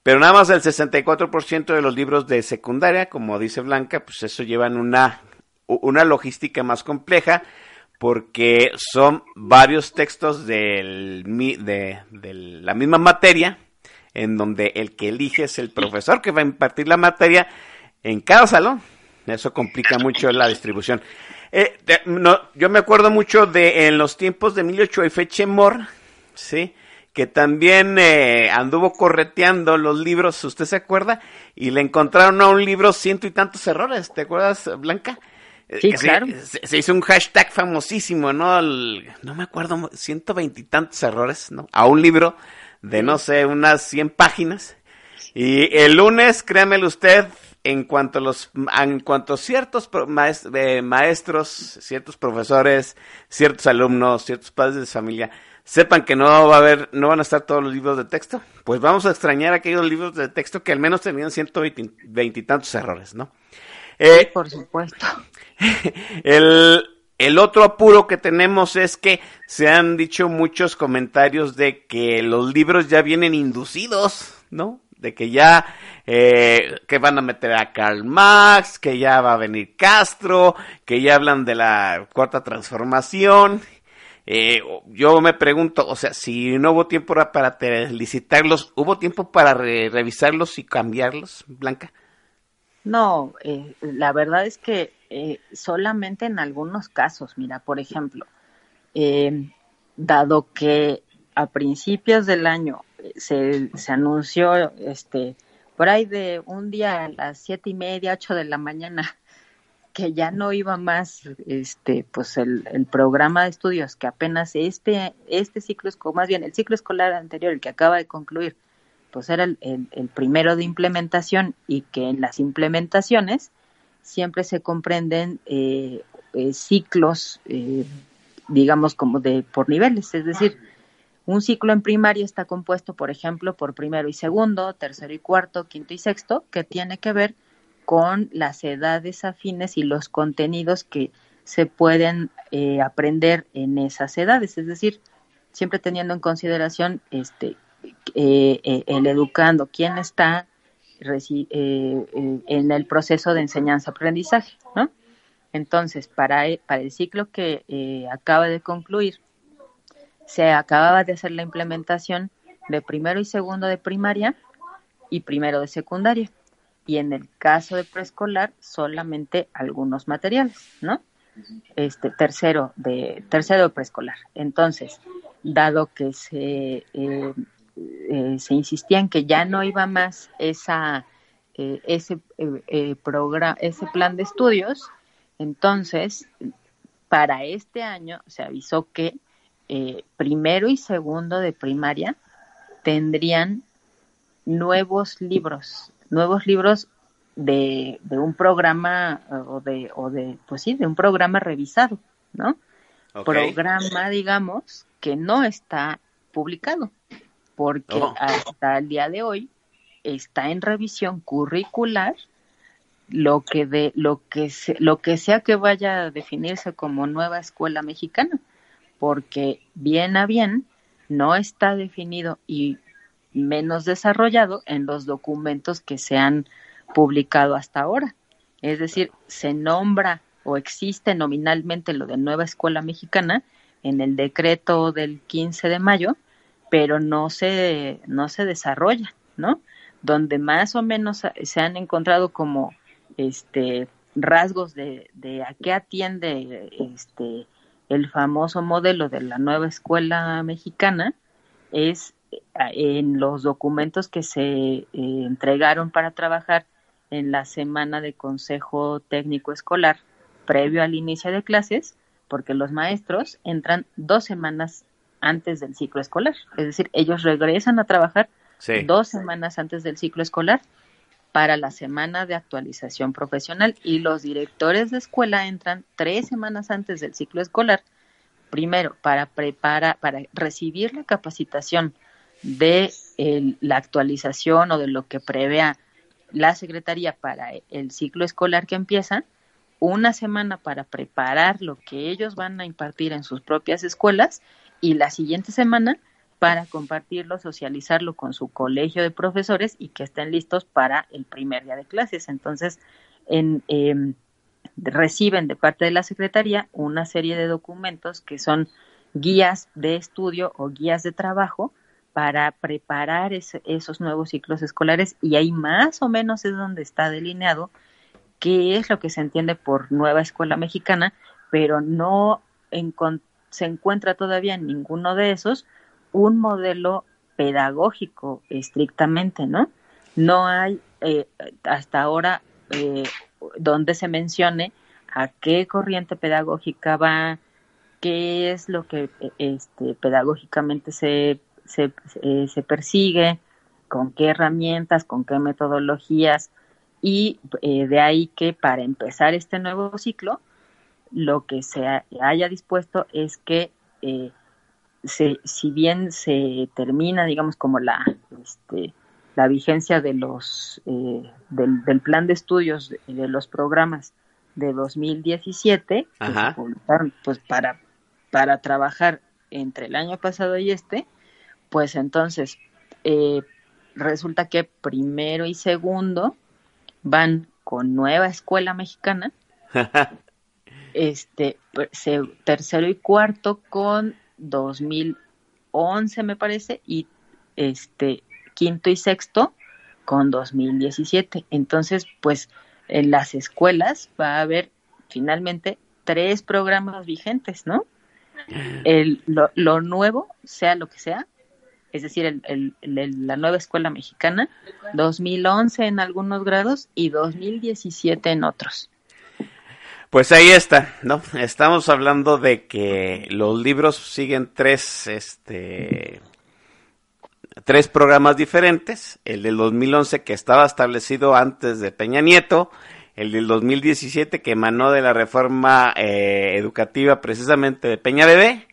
pero nada más el 64% de los libros de secundaria, como dice Blanca, pues eso llevan una, una logística más compleja, porque son varios textos del, de, de la misma materia, en donde el que elige es el profesor que va a impartir la materia en cada salón. Eso complica mucho la distribución. Eh, de, no, yo me acuerdo mucho de en los tiempos de Emilio Choifechemor, ¿sí? Que también eh, anduvo correteando los libros, ¿usted se acuerda? Y le encontraron a un libro ciento y tantos errores, ¿te acuerdas, Blanca? Sí, claro. Se, se, hizo un hashtag famosísimo, ¿no? El, no me acuerdo, ciento veintitantos errores, ¿no? A un libro de, no sé, unas 100 páginas. Y el lunes, créamelo usted, en cuanto a los en cuanto a ciertos eh, maestros, ciertos profesores, ciertos alumnos, ciertos padres de familia sepan que no va a haber, no van a estar todos los libros de texto, pues vamos a extrañar aquellos libros de texto que al menos tenían ciento veintitantos errores, ¿no? Eh, sí, por supuesto. El, el otro apuro que tenemos es que se han dicho muchos comentarios de que los libros ya vienen inducidos, ¿no? de que ya eh, que van a meter a Karl Marx, que ya va a venir Castro, que ya hablan de la cuarta transformación. Eh, yo me pregunto, o sea, si no hubo tiempo para licitarlos, ¿hubo tiempo para re revisarlos y cambiarlos, Blanca? No, eh, la verdad es que eh, solamente en algunos casos, mira, por ejemplo, dado que a principios del año se, se anunció este por ahí de un día a las siete y media, ocho de la mañana, que ya no iba más este pues el, el programa de estudios, que apenas este, este ciclo, más bien el ciclo escolar anterior, el que acaba de concluir, pues era el, el, primero de implementación y que en las implementaciones siempre se comprenden eh, eh, ciclos, eh, digamos, como de por niveles, es decir, un ciclo en primaria está compuesto, por ejemplo, por primero y segundo, tercero y cuarto, quinto y sexto, que tiene que ver con las edades afines y los contenidos que se pueden eh, aprender en esas edades, es decir, siempre teniendo en consideración este eh, eh, el educando, quién está en el proceso de enseñanza-aprendizaje, ¿no? Entonces, para, e- el ciclo que acaba de concluir, se acababa de hacer la implementación de primero y segundo de primaria y primero de secundaria. Y en el caso de preescolar, solamente algunos materiales, ¿no? Este tercero de tercero preescolar. Entonces, dado que se eh, eh, se insistía en que ya no iba más esa eh, ese eh, programa ese plan de estudios, entonces para este año se avisó que primero y segundo de primaria tendrían nuevos libros, nuevos libros de, de un programa o de, o de, pues sí, de un programa revisado, ¿no? Programa, digamos, que no está publicado, porque Oh. hasta el día de hoy está en revisión curricular lo que de lo que se, lo que sea que vaya a definirse como nueva escuela mexicana porque bien a bien no está definido y menos desarrollado en los documentos que se han publicado hasta ahora. Es decir, se nombra o existe nominalmente lo de nueva escuela mexicana en el decreto del 15 de mayo, pero no se, no se desarrolla, ¿no? Donde más o menos se han encontrado como este rasgos de, de a qué atiende este el famoso modelo de la nueva escuela mexicana es en los documentos que se eh, entregaron para trabajar en la semana de consejo técnico escolar previo al inicio de clases, porque los maestros entran dos semanas antes del ciclo escolar, es decir, ellos regresan a trabajar Sí. dos semanas antes del ciclo escolar para la semana de actualización profesional y los directores de escuela entran tres semanas antes del ciclo escolar, primero para preparar, para recibir la capacitación de la actualización o de lo que prevea la Secretaría para el ciclo escolar que empieza, una semana para preparar lo que ellos van a impartir en sus propias escuelas y la siguiente semana para compartirlo, socializarlo con su colegio de profesores y que estén listos para el primer día de clases. Entonces, en, em, reciben de parte de la Secretaría una serie de documentos que son guías de estudio o guías de trabajo para preparar ese- esos nuevos ciclos escolares y ahí más o menos es donde está delineado qué es lo que se entiende por nueva escuela mexicana, pero no se encuentra todavía en ninguno de esos un modelo pedagógico estrictamente, ¿no? No hay eh, hasta ahora eh, donde se mencione a qué corriente pedagógica va, qué es lo que eh, este, pedagógicamente se, se, se, se persigue, con qué herramientas, con qué metodologías, y eh, de ahí que para empezar este nuevo ciclo, lo que se ha- haya dispuesto es que eh, se, si bien se termina, digamos, como la, este, la vigencia de los, eh, del, del plan de estudios de, de los programas de 2017, que Ajá. se publicaron pues, para, para trabajar entre el año pasado y este, pues entonces eh, resulta que primero y segundo van con nueva escuela mexicana, este se- tercero y cuarto con 2011 me parece y este quinto y sexto con 2017 entonces pues en las escuelas va a haber finalmente tres programas vigentes no el, lo, lo nuevo sea lo que sea es decir, el, el- la nueva escuela mexicana, 2011 en algunos grados y 2017 en otros. Pues ahí está, ¿no? Estamos hablando de que los libros siguen tres, este, tres programas diferentes. El del 2011 que estaba establecido antes de Peña Nieto, el del 2017 que emanó de la reforma eh, educativa precisamente de Peña Bebé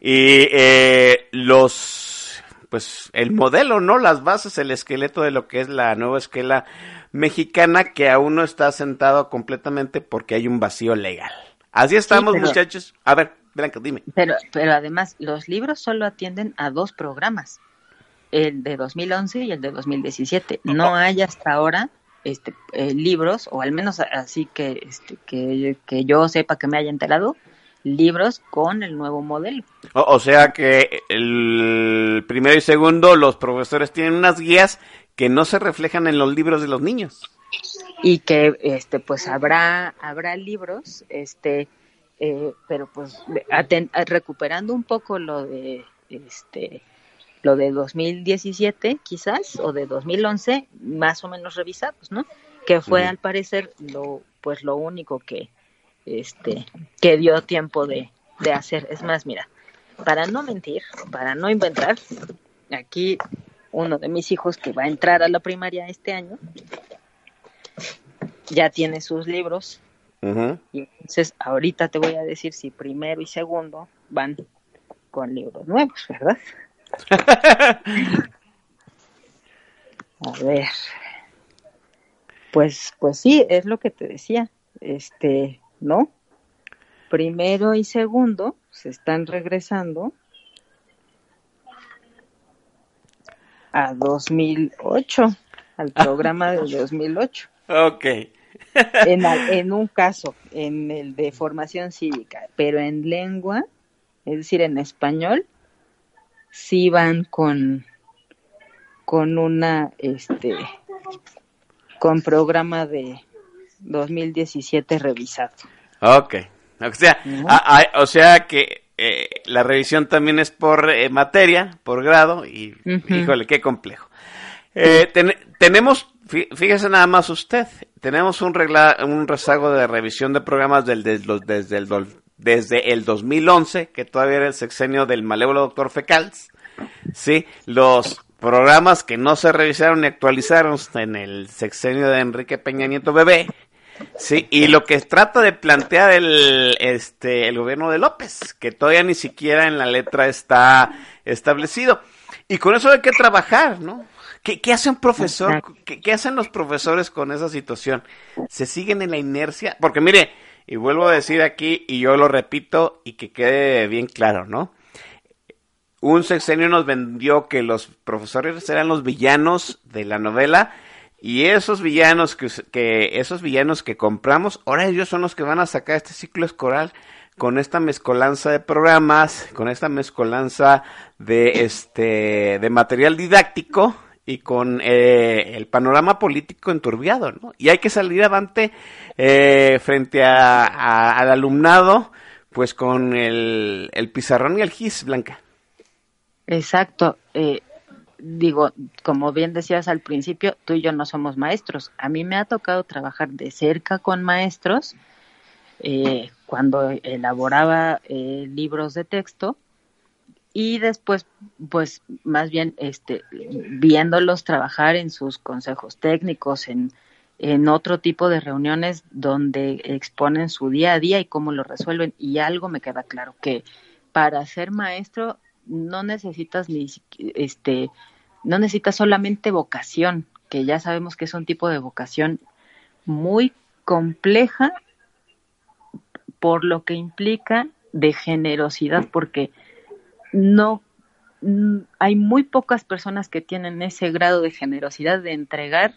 y eh, los, pues el modelo, ¿no? Las bases, el esqueleto de lo que es la nueva escuela mexicana que aún no está sentado completamente porque hay un vacío legal. Así estamos, pero- muchachos. A ver, Blanca, dime. Pero, pero además, los libros solo atienden a dos programas, el de 2011 y el de 2017. No hay hasta ahora este, eh, libros, o al menos así que, este, que, que yo sepa que me haya enterado, libros con el nuevo modelo. O, o sea que el primero y segundo, los profesores tienen unas guías que no se reflejan en los libros de los niños. y que este pues habrá habrá libros este eh, pero pues aten- recuperando un poco lo de este lo de 2017 quizás o de 2011 más o menos revisados no que fue al parecer lo pues lo único que este que dio tiempo de, de hacer es más mira para no mentir para no inventar aquí uno de mis hijos que va a entrar a la primaria este año ya tiene sus libros y entonces ahorita te voy a decir si primero y segundo van con libros nuevos, ¿verdad? A ver. Pues pues sí, es lo que te decía. Este, ¿no? Primero y segundo se están regresando a 2008, al programa de 2008 Ok. en, en un caso, en el de formación cívica, pero en lengua, es decir, en español, sí van con, con una, este, con programa de 2017 revisado. Ok. O sea, a- a- o sea que eh, la revisión también es por eh, materia, por grado, y híjole, qué complejo. Eh, ten- tenemos, fí- fíjese nada más usted, tenemos un, regla, un rezago de revisión de programas del, des- los- desde, el, desde el 2011, que todavía era el sexenio del malévolo doctor Fecals, sí, los programas que no se revisaron ni actualizaron en el sexenio de Enrique Peña Nieto Bebé, Sí, y lo que trata de plantear el, este, el gobierno de López, que todavía ni siquiera en la letra está establecido. Y con eso hay que trabajar, ¿no? ¿Qué, qué hace un profesor? ¿Qué, qué hacen los profesores con esa situación? ¿Se siguen en la inercia? Porque mire, y vuelvo a decir aquí, y yo lo repito, y que quede bien claro, ¿no? Un sexenio nos vendió que los profesores eran los villanos de la novela y esos villanos que, esos villanos que compramos, ahora ellos son los que van a sacar este ciclo escolar con esta mezcolanza de programas, con esta mezcolanza de este de material didáctico y con eh, el panorama político enturbiado, ¿no? Y hay que salir avante eh, frente a- al alumnado, pues con el, el pizarrón y el gis, Blanca. Exacto. Eh, digo, como bien decías al principio, tú y yo no somos maestros. A mí me ha tocado trabajar de cerca con maestros eh, cuando elaboraba eh, libros de texto y después, pues más bien, este, viéndolos trabajar en sus consejos técnicos, en, en otro tipo de reuniones donde exponen su día a día y cómo lo resuelven. Y algo me queda claro, que para ser maestro no necesitas ni este no necesitas solamente vocación, que ya sabemos que es un tipo de vocación muy compleja por lo que implica de generosidad, porque no mm, hay muy pocas personas que tienen ese grado de generosidad de entregar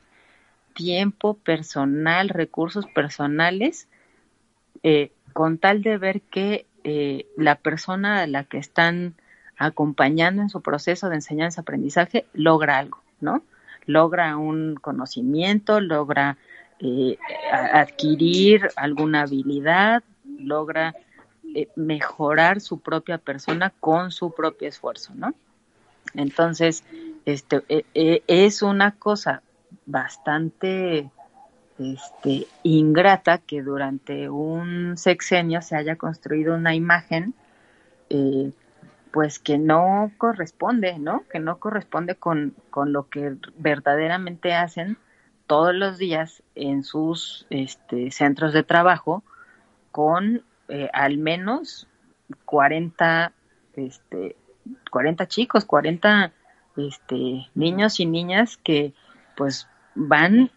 tiempo personal, recursos personales, eh, con tal de ver que eh, la persona a la que están acompañando en su proceso de enseñanza-aprendizaje logra algo, ¿no? Logra un conocimiento, logra eh, adquirir alguna habilidad, logra eh, mejorar su propia persona con su propio esfuerzo, ¿no? Entonces, este, e- e- es una cosa bastante este, ingrata que durante un sexenio se haya construido una imagen eh, pues que no corresponde, ¿no? Que no corresponde con, con lo que verdaderamente hacen todos los días en sus este, centros de trabajo con eh, al menos 40, este, 40 chicos, 40 este, niños y niñas que pues van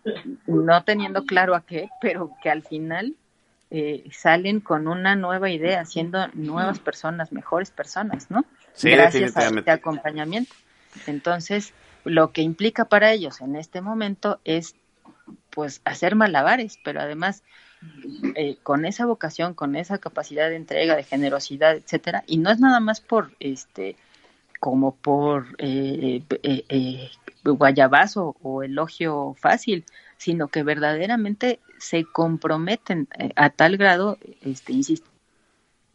no teniendo claro a qué, pero que al final eh, salen con una nueva idea, siendo nuevas personas, mejores personas, ¿no? Sí, Gracias a este acompañamiento. Entonces, lo que implica para ellos en este momento es pues hacer malabares, pero además eh, con esa vocación, con esa capacidad de entrega, de generosidad, etcétera, y no es nada más por este como por eh, eh, eh, guayabazo o elogio fácil, sino que verdaderamente se comprometen eh, a tal grado, este, insisto,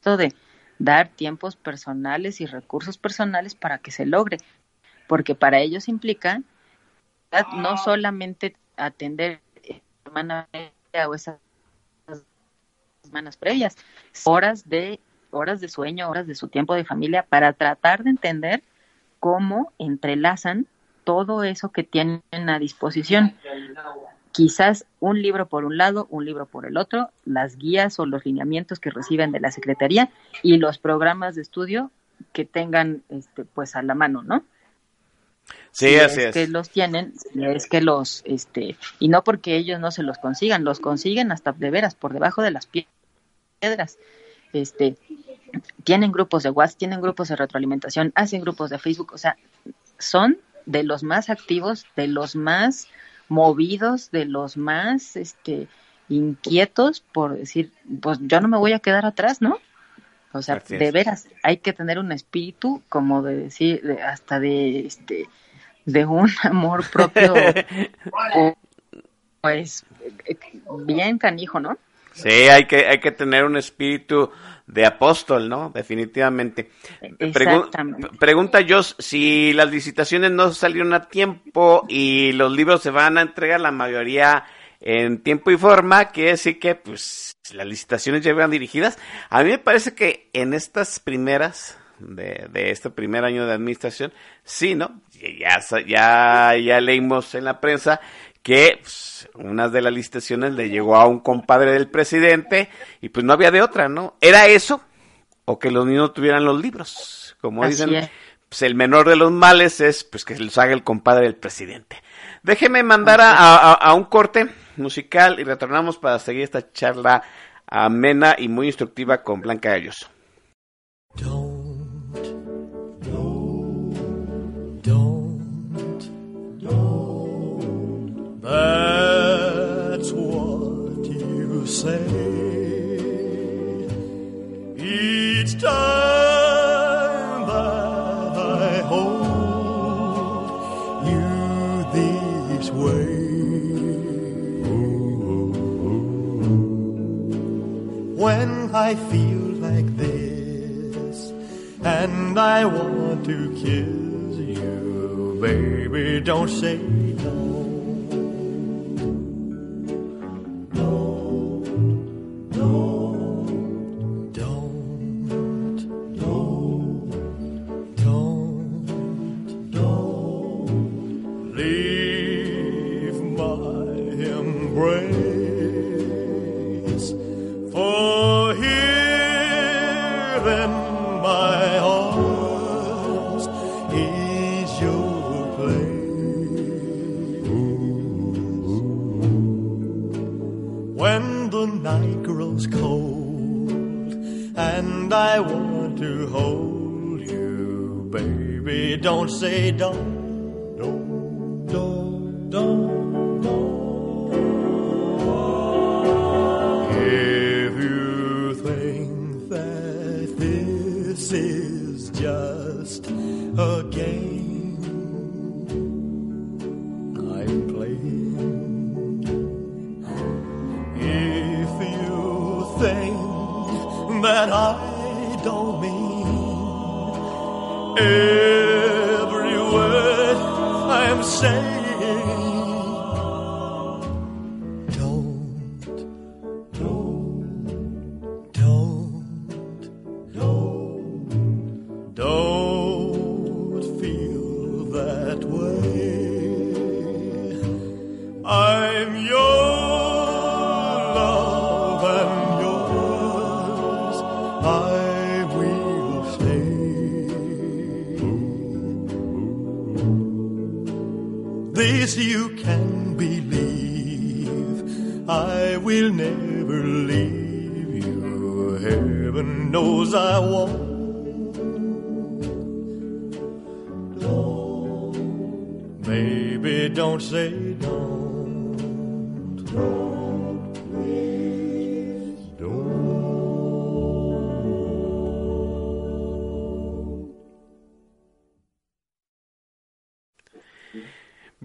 de dar tiempos personales y recursos personales para que se logre, porque para ellos implica no solamente atender semana o esas semanas previas, horas de horas de sueño, horas de su tiempo de familia para tratar de entender cómo entrelazan todo eso que tienen a disposición. Quizás un libro por un lado, un libro por el otro, las guías o los lineamientos que reciben de la Secretaría y los programas de estudio que tengan este, pues a la mano, ¿no? Sí, Si así es es. que los tienen, si es que los, este, y no porque ellos no se los consigan, los consiguen hasta de veras, por debajo de las pie- piedras. Este, tienen grupos de WhatsApp, tienen grupos de retroalimentación, hacen grupos de Facebook, o sea, son de los más activos, de los más movidos, de los más, este, inquietos por decir, pues yo no me voy a quedar atrás, ¿no? O sea, Así de veras, hay que tener un espíritu como de decir, de- hasta de este, de un amor propio, pues, bien canijo, ¿no? Sí, hay que, hay que tener un espíritu de apóstol, ¿no? Definitivamente. Pregu- pregunta Jos, si las licitaciones no salieron a tiempo y los libros se van a entregar la mayoría en tiempo y forma, quiere decir que pues las licitaciones ya iban dirigidas. A mí me parece que en estas primeras de, de este primer año de administración, sí, ¿no? Ya, ya, ya leímos en la prensa que pues, una de las licitaciones le llegó a un compadre del presidente y pues no había de otra, ¿no? ¿Era eso? O que los niños tuvieran los libros. Como Así dicen, es. pues el menor de los males es pues que los haga el compadre del presidente. Déjeme mandar a, a- a un corte musical y retornamos para seguir esta charla amena y muy instructiva con Blanca Galloso. That's what you say each time that I hold you this way. When I feel like this and I want to kiss you, baby, don't say no.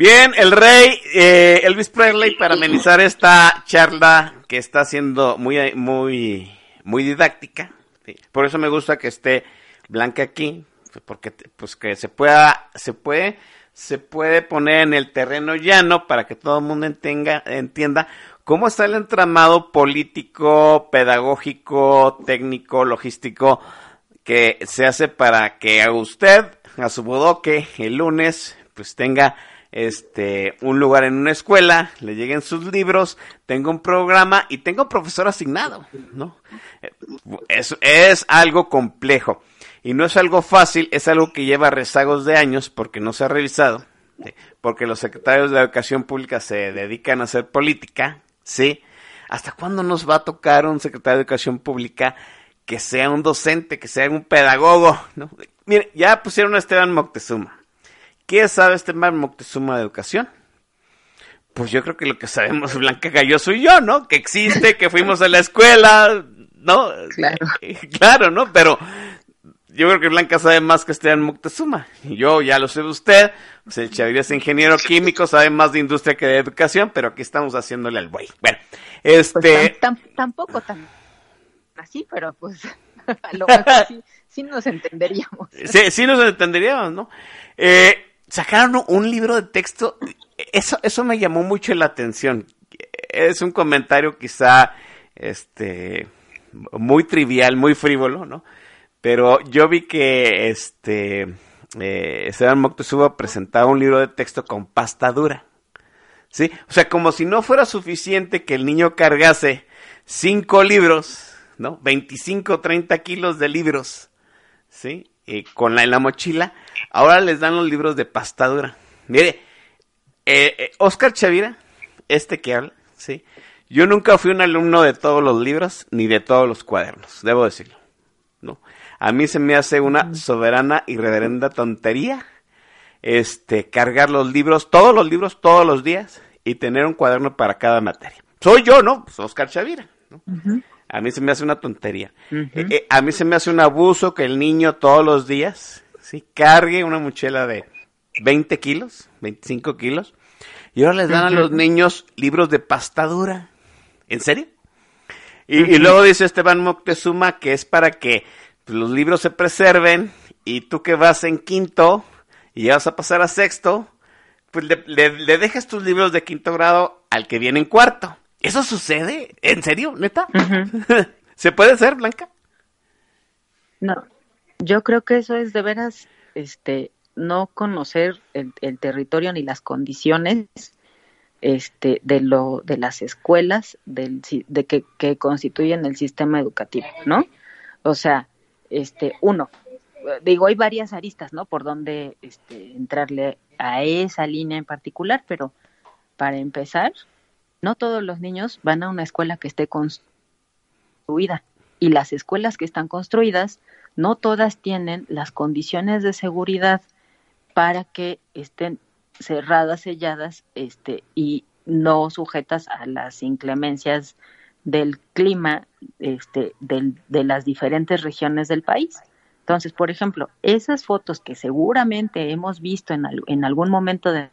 Bien, el rey eh, Elvis Presley para amenizar esta charla que está siendo muy muy muy didáctica. Por eso me gusta que esté Blanca aquí, porque pues que se pueda se puede se puede poner en el terreno llano para que todo el mundo entienda, entienda cómo está el entramado político, pedagógico, técnico, logístico que se hace para que a usted, a su bodoque, el lunes, pues tenga este un lugar en una escuela, le lleguen sus libros, tenga un programa y tenga un profesor asignado, ¿no? Es, es algo complejo y no es algo fácil, es algo que lleva rezagos de años porque no se ha revisado, porque los secretarios de educación pública se dedican a hacer política, ¿sí? ¿Hasta cuándo nos va a tocar un secretario de educación pública que sea un docente, que sea un pedagogo, ¿no? Ya pusieron a Esteban Moctezuma. ¿Qué sabe Esteban Moctezuma de educación? Pues yo creo que lo que sabemos Blanca Galloso y yo, ¿no? Que existe, que fuimos a la escuela, ¿no? Claro. Claro, ¿no? Pero yo creo que Blanca sabe más que Esteban Moctezuma. Yo ya lo sé de usted. Pues el Chaviria es ingeniero químico, sabe más de industria que de educación, pero aquí estamos haciéndole al buey. Bueno, este... Pues tam- tampoco tan así, pero pues a lo mejor sí, sí nos entenderíamos. Sí, sí nos entenderíamos, ¿no? Eh, sacaron un libro de texto, eso, eso me llamó mucho la atención. Es un comentario quizá, este, muy trivial, muy frívolo, ¿no? Pero yo vi que, este, eh, Esteban Moctezuma presentaba un libro de texto con pasta dura. ¿Sí? O sea, como si no fuera suficiente que el niño cargase cinco libros, ¿no? 25, 30 kilos de libros, ¿sí? Eh, con la en la mochila. Ahora les dan los libros de pasta dura. Mire, eh, eh, Oscar Chavira, este que habla, ¿sí? Yo nunca fui un alumno de todos los libros ni de todos los cuadernos, debo decirlo, ¿no? A mí se me hace una soberana y reverenda tontería este, cargar los libros, todos los libros, todos los días, y tener un cuaderno para cada materia. Soy yo, ¿no? Pues Oscar Chavira, ¿no? A mí se me hace una tontería. Eh, eh, a mí se me hace un abuso que el niño todos los días, ¿sí? Cargue una mochila de 20 kilos, 25 kilos, y ahora les dan a los niños libros de pasta dura. ¿En serio? Y, y luego dice Esteban Moctezuma que es para que pues, los libros se preserven y tú que vas en quinto y ya vas a pasar a sexto, pues le, le- le dejas tus libros de quinto grado al que viene en cuarto. ¿Eso sucede? ¿En serio? ¿Neta? ¿Se puede hacer, Blanca? No, yo creo que eso es de veras, este, no conocer el, el territorio ni las condiciones, este, de lo, de las escuelas, del, si- de que, que constituyen el sistema educativo, ¿no? O sea, este, uno, digo, hay varias aristas, ¿no? Por donde, este, entrarle a esa línea en particular, pero para empezar, no todos los niños van a una escuela que esté construida y las escuelas que están construidas no todas tienen las condiciones de seguridad para que estén cerradas, selladas, este, y no sujetas a las inclemencias del clima este, de las diferentes regiones del país. Entonces, por ejemplo, esas fotos que seguramente hemos visto en, al- en algún momento de,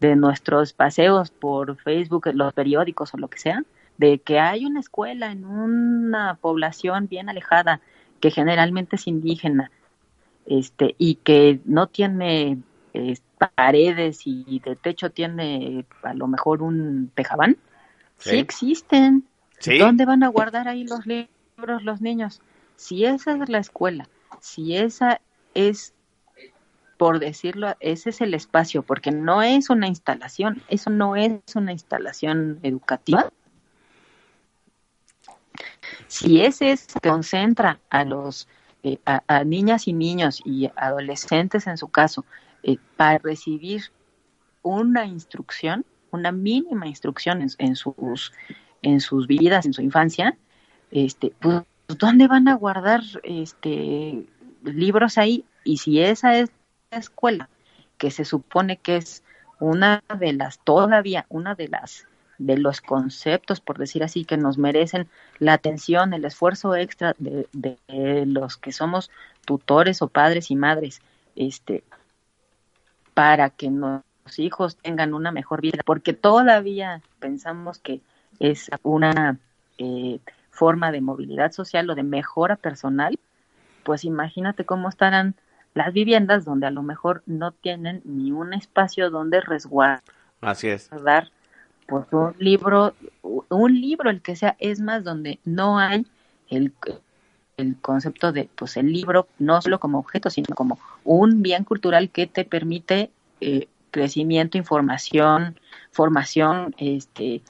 de nuestros paseos por Facebook, los periódicos o lo que sea, de que hay una escuela en una población bien alejada que generalmente es indígena este y que no tiene eh, paredes y de techo tiene a lo mejor un tejabán, sí, Sí. existen. Sí. ¿Dónde van a guardar ahí los libros los niños? Si esa es la escuela, si esa es, por decirlo, ese es el espacio, porque no es una instalación, eso no es una instalación educativa. Si ese es concentra a los eh, a, niñas y niños y adolescentes en su caso eh, para recibir una instrucción, una mínima instrucción en, en sus en sus vidas, en su infancia, este, pues, ¿dónde van a guardar este libros ahí? Y si esa es escuela, que se supone que es una de las, todavía una de las, de los conceptos, por decir así, que nos merecen la atención, el esfuerzo extra de, los que somos tutores o padres y madres, este, para que nuestros hijos tengan una mejor vida, porque todavía pensamos que es una eh, forma de movilidad social o de mejora personal, pues imagínate cómo estarán las viviendas donde a lo mejor no tienen ni un espacio donde resguardar Así es. pues un libro, un libro el que sea, es más donde no hay el, el concepto de pues el libro no solo como objeto, sino como un bien cultural que te permite eh, crecimiento, información, formación, este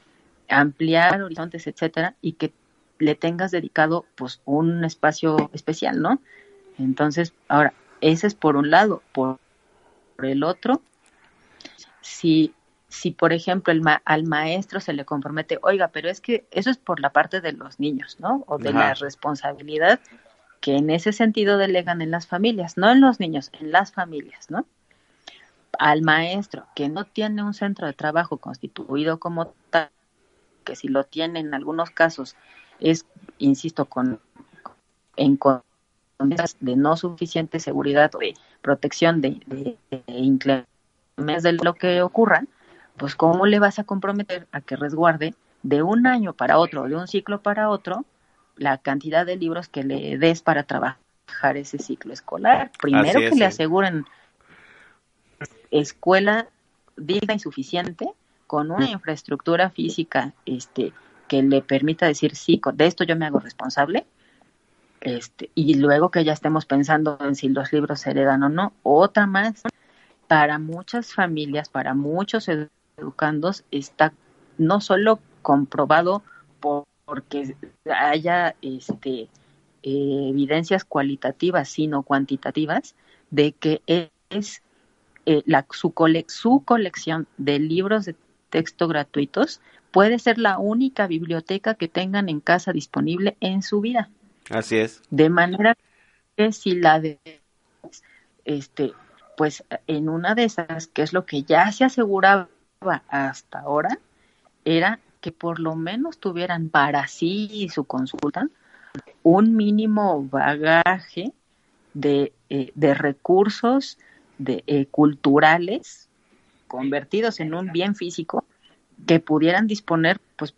ampliar horizontes, etcétera, y que le tengas dedicado pues un espacio especial, ¿no? Entonces, ahora, ese es por un lado, por, por el otro, si, si por ejemplo el ma al maestro se le compromete, oiga, pero es que eso es por la parte de los niños, ¿no? O de Ajá. la responsabilidad que en ese sentido delegan en las familias, no en los niños, en las familias, ¿no? Al maestro que no tiene un centro de trabajo constituido como tal, que si lo tiene en algunos casos es, insisto, con en condiciones de no suficiente seguridad o de protección de, de, de inclemencias de lo que ocurra, pues cómo le vas a comprometer a que resguarde de un año para otro, de un ciclo para otro, la cantidad de libros que le des para trabajar ese ciclo escolar. Primero es, que le aseguren escuela digna y suficiente con una infraestructura física este que le permita decir sí, de esto yo me hago responsable. Este, y luego que ya estemos pensando en si los libros se heredan o no. Otra más, para muchas familias, para muchos edu- educandos, está no solo comprobado por- porque haya este, eh, evidencias cualitativas, sino cuantitativas, de que es eh, la, su, cole- su colección de libros de texto gratuitos puede ser la única biblioteca que tengan en casa disponible en su vida. Así es. De manera que si la de este pues en una de esas, que es lo que ya se aseguraba hasta ahora, era que por lo menos tuvieran para sí y su consulta un mínimo bagaje de, eh, de recursos de, eh, culturales convertidos en un bien físico que pudieran disponer pues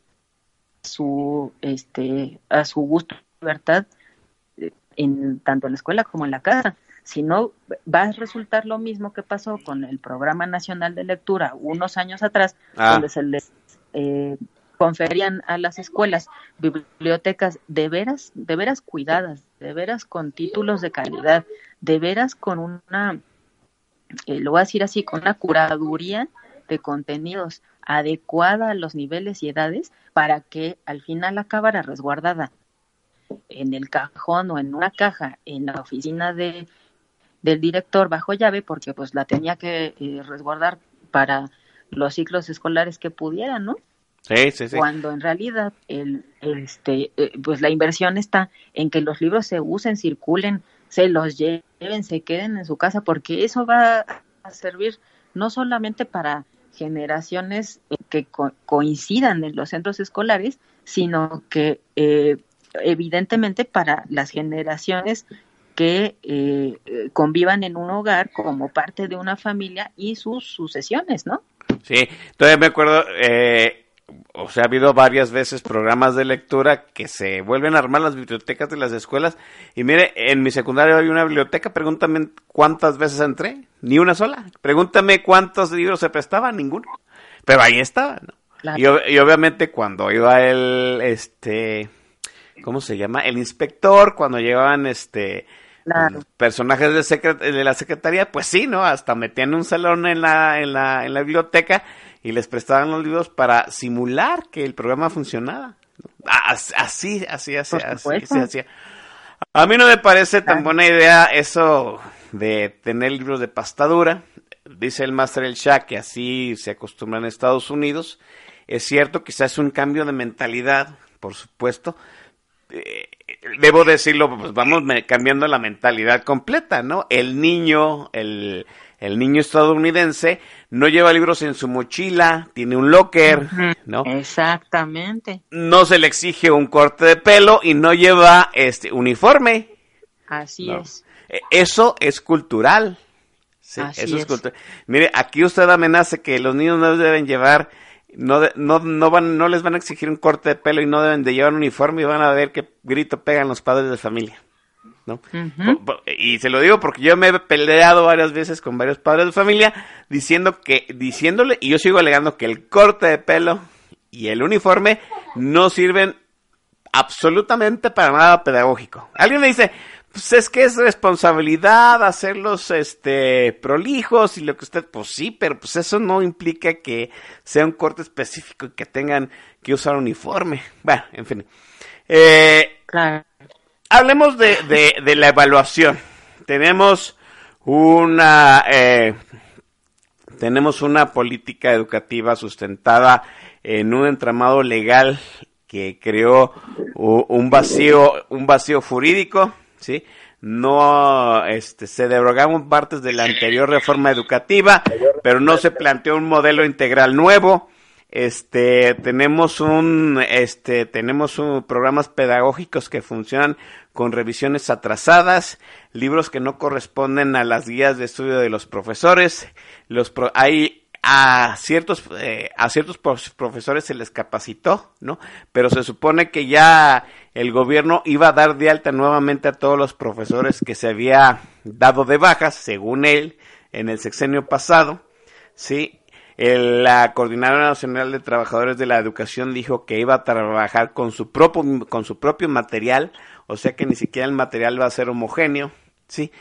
su este a su gusto libertad eh, en tanto en la escuela como en la casa si no va a resultar lo mismo que pasó con el programa nacional de lectura unos años atrás Ah. donde se les eh, conferían a las escuelas bibliotecas de veras de veras cuidadas de veras con títulos de calidad de veras con una eh, lo voy a decir así, con una curaduría de contenidos adecuada a los niveles y edades para que al final acabara resguardada en el cajón o en una caja en la oficina de, del director bajo llave porque pues la tenía que eh, resguardar para los ciclos escolares que pudieran, ¿no? Sí, sí, sí. cuando en realidad el, este, eh, pues la inversión está en que los libros se usen, circulen, se los lleven, se queden en su casa, porque eso va a servir no solamente para generaciones eh, que co- coincidan en los centros escolares, sino que eh, evidentemente para las generaciones que eh, eh, convivan en un hogar como parte de una familia y sus sucesiones, ¿no? Sí, todavía me acuerdo, eh, o sea, ha habido varias veces programas de lectura que se vuelven a armar las bibliotecas de las escuelas. Y mire, en mi secundaria hay una biblioteca, pregúntame cuántas veces entré, ni una sola. Pregúntame cuántos libros se prestaban, ninguno. Pero ahí estaba, ¿no? Claro. Y, y obviamente cuando iba el, este, ¿cómo se llama? El inspector, cuando llevaban, este, Claro. personajes de, secret- de la secretaría, pues sí, ¿no? Hasta metían un salón en la, en la, en la biblioteca y les prestaban los libros para simular que el programa funcionaba. Así, así, así, así, se hacía. A mí no me parece tan buena idea eso de tener libros de pastadura. Dice el Master El Shah que así se acostumbran en Estados Unidos. Es cierto, quizás es un cambio de mentalidad, por supuesto. Eh, debo decirlo, pues vamos cambiando la mentalidad completa, ¿no? El niño, el, el niño estadounidense no lleva libros en su mochila, tiene un locker, ¿no? Exactamente. No se le exige un corte de pelo y no lleva este uniforme. Así No. es. E- Eso es cultural. Sí, Así eso es, es. cultural. Mire, aquí usted amenaza que los niños no deben llevar, no, de- no, no, van, no les van a exigir un corte de pelo y no deben de llevar un uniforme y van a ver qué grito pegan los padres de familia. ¿no? Y se lo digo porque yo me he peleado varias veces con varios padres de familia diciendo que, diciéndole, y yo sigo alegando que el corte de pelo y el uniforme no sirven absolutamente para nada pedagógico. Alguien me dice, pues es que es responsabilidad hacerlos este prolijos y lo que usted, pues sí, pero pues eso no implica que sea un corte específico y que tengan que usar uniforme. Bueno, en fin. Eh, Claro. hablemos de, de, de la evaluación. Tenemos una eh, tenemos una política educativa sustentada en un entramado legal que creó un vacío un vacío jurídico, sí. No, este, se derogaron partes de la anterior reforma educativa, pero no se planteó un modelo integral nuevo. Este, tenemos un, este, tenemos un, programas pedagógicos que funcionan con revisiones atrasadas, libros que no corresponden a las guías de estudio de los profesores, los pro- hay a ciertos eh, a ciertos profesores se les capacitó, ¿no? Pero se supone que ya el gobierno iba a dar de alta nuevamente a todos los profesores que se había dado de bajas, según él, en el sexenio pasado, ¿sí? El- la Coordinadora Nacional de Trabajadores de la Educación dijo que iba a trabajar con su propio, con su propio material, o sea que ni siquiera el material va a ser homogéneo, ¿sí?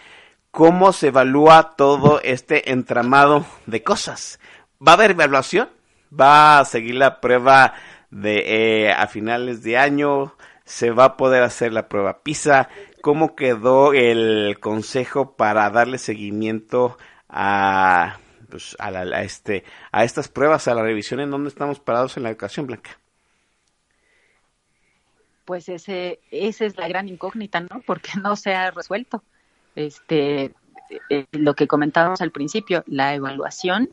¿Cómo se evalúa todo este entramado de cosas? ¿Va a haber evaluación? ¿Va a seguir la prueba de eh, a finales de año? ¿Se va a poder hacer la prueba PISA? ¿Cómo quedó el consejo para darle seguimiento a, pues, a, la- este, a estas pruebas, a la revisión en dónde estamos parados en la educación, Blanca? Pues ese, esa es la gran incógnita, ¿no? Porque no se ha resuelto. Este, eh, lo que comentábamos al principio, la evaluación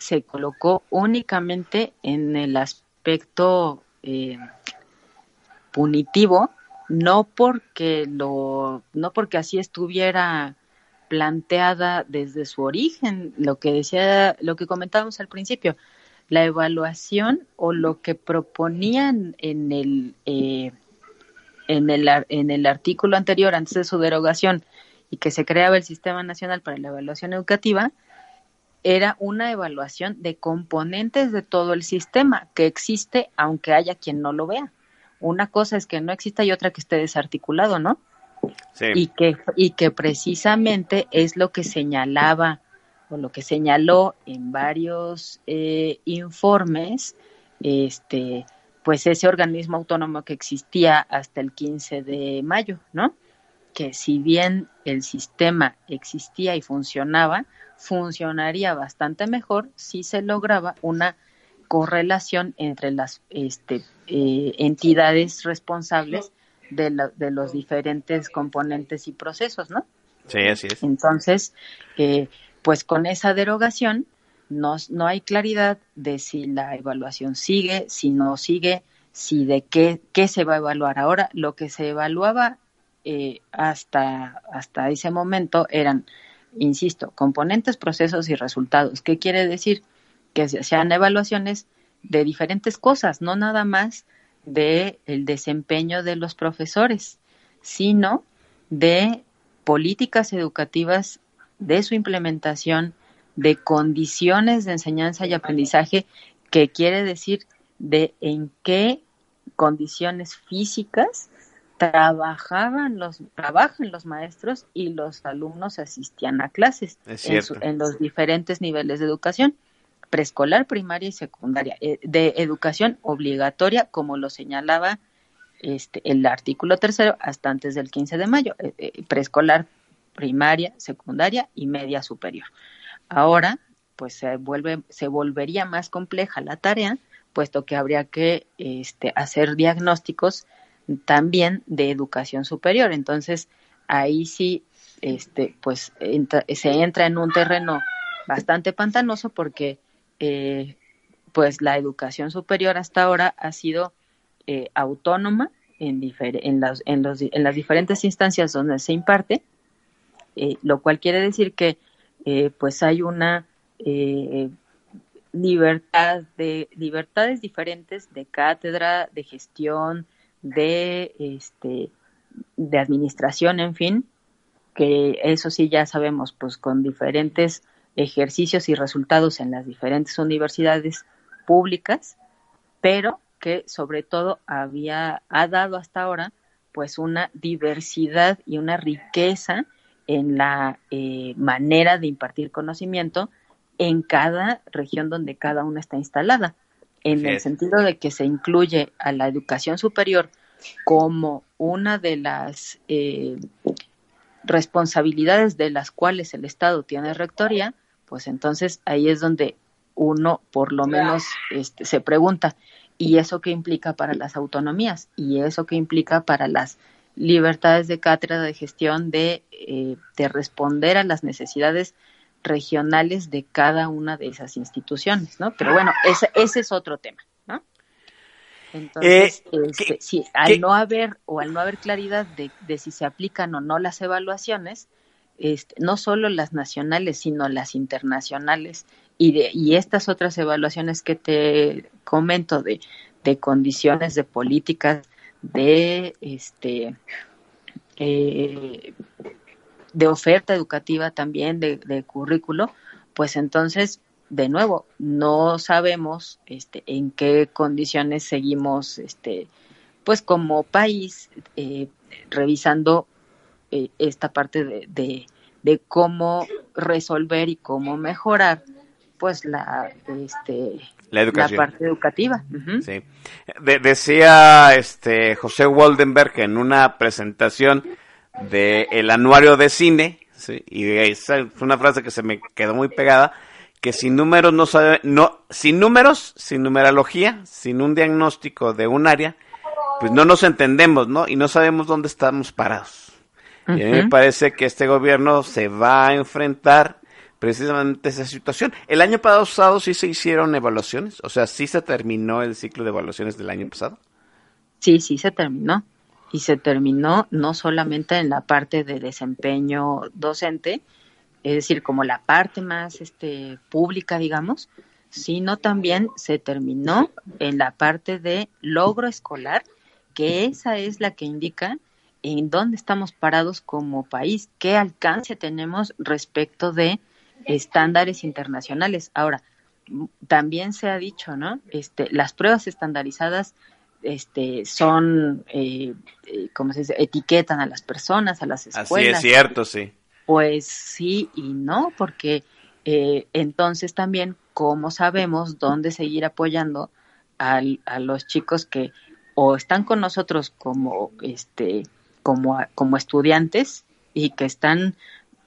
se colocó únicamente en el aspecto eh, punitivo, no porque lo, no porque así estuviera planteada desde su origen, lo que decía, lo que comentábamos al principio, la evaluación o lo que proponían en el eh, en el, en el artículo anterior, antes de su derogación, y que se creaba el Sistema Nacional para la Evaluación Educativa, era una evaluación de componentes de todo el sistema que existe, aunque haya quien no lo vea. Una cosa es que no exista y otra que esté desarticulado, ¿no? Sí. y que y que precisamente es lo que señalaba o lo que señaló en varios eh, informes este pues ese organismo autónomo que existía hasta el 15 de mayo no que si bien el sistema existía y funcionaba funcionaría bastante mejor si se lograba una correlación entre las este, eh, entidades responsables de, la- de los diferentes componentes y procesos, ¿no? Sí, así es. Entonces, eh, pues con esa derogación no, no hay claridad de si la evaluación sigue, si no sigue, si de qué, qué se va a evaluar. Ahora, lo que se evaluaba eh, hasta, hasta ese momento eran, insisto, componentes, procesos y resultados. ¿Qué quiere decir? Que se hacían evaluaciones de diferentes cosas, no nada más de el desempeño de los profesores, sino de políticas educativas, de su implementación, de condiciones de enseñanza y aprendizaje, que quiere decir de en qué condiciones físicas trabajaban los trabajan los maestros y los alumnos asistían a clases en, los diferentes niveles de educación preescolar, primaria y secundaria, eh, de educación obligatoria, como lo señalaba este, el artículo tercero, hasta antes del 15 de mayo, eh, eh, preescolar, primaria, secundaria y media superior. Ahora, pues se vuelve, se volvería más compleja la tarea, puesto que habría que este, hacer diagnósticos también de educación superior. Entonces, ahí sí, este, pues se entra en un terreno bastante pantanoso porque eh, pues la educación superior hasta ahora ha sido eh, autónoma en, en, las, en, los, en, las diferentes instancias donde se imparte, eh, lo cual quiere decir que pues hay una libertad de libertades diferentes de cátedra, de gestión, de este de administración, en fin, que eso sí ya sabemos, pues con diferentes ejercicios y resultados en las diferentes universidades públicas, pero que sobre todo había ha dado hasta ahora pues una diversidad y una riqueza en la eh, manera de impartir conocimiento en cada región donde cada una está instalada, en el sentido de que se incluye a la educación superior como una de las eh, responsabilidades de las cuales el Estado tiene rectoría, pues entonces ahí es donde uno por lo menos este, se pregunta, ¿y eso qué implica para las autonomías? ¿Y eso qué implica para las libertades de cátedra de gestión de, eh, de responder a las necesidades regionales de cada una de esas instituciones, ¿no? Pero bueno, ese, ese es otro tema, ¿no? Entonces, eh, este, si, al no haber o al no haber claridad de, de si se aplican o no las evaluaciones, este, no solo las nacionales, sino las internacionales y, de, y estas otras evaluaciones que te comento de, de condiciones de políticas, de este eh, de oferta educativa también, de, de, currículo, pues entonces, de nuevo, no sabemos este, en qué condiciones seguimos, este, pues como país, eh, revisando eh, esta parte de, de, cómo resolver y cómo mejorar pues la este la, educación. parte educativa. Sí. decía este José Waldenberg en una presentación del el anuario de cine, ¿sí? y esa fue una frase que se me quedó muy pegada, que sin números no sabe, no, sin números, sin numerología, sin un diagnóstico de un área, pues no nos entendemos, ¿no? Y no sabemos dónde estamos parados. Y a mí me parece que este gobierno se va a enfrentar precisamente esa situación. El año pasado sí se hicieron evaluaciones, o sea, sí se terminó el ciclo de evaluaciones del año pasado. Sí, sí se terminó. Y se terminó no solamente en la parte de desempeño docente, es decir, como la parte más este, pública, digamos, sino también se terminó en la parte de logro escolar, que esa es la que indica en dónde estamos parados como país, qué alcance tenemos respecto de estándares internacionales. Ahora, también se ha dicho, ¿no? Este, las pruebas estandarizadas este, son, eh, eh ¿cómo se dice? Etiquetan a las personas, a las escuelas. Así es cierto, sí. Pues sí y no, porque eh, entonces también, ¿cómo sabemos dónde seguir apoyando a los chicos que o están con nosotros como, este, como, como estudiantes y que están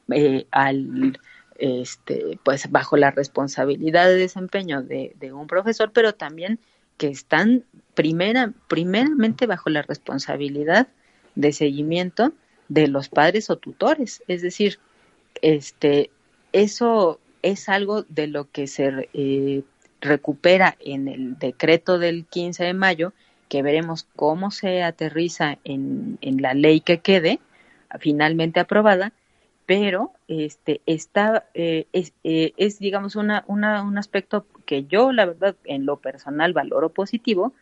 eh, al este pues bajo la responsabilidad de desempeño de, un profesor pero también que están primera primeramente bajo la responsabilidad de seguimiento de los padres o tutores. Es decir este eso es algo de lo que se eh, recupera en el decreto del 15 de mayo que veremos cómo se aterriza en, en la ley que quede finalmente aprobada pero este está eh, es, eh, es, digamos una, una, un aspecto que yo la verdad en lo personal valoro positivo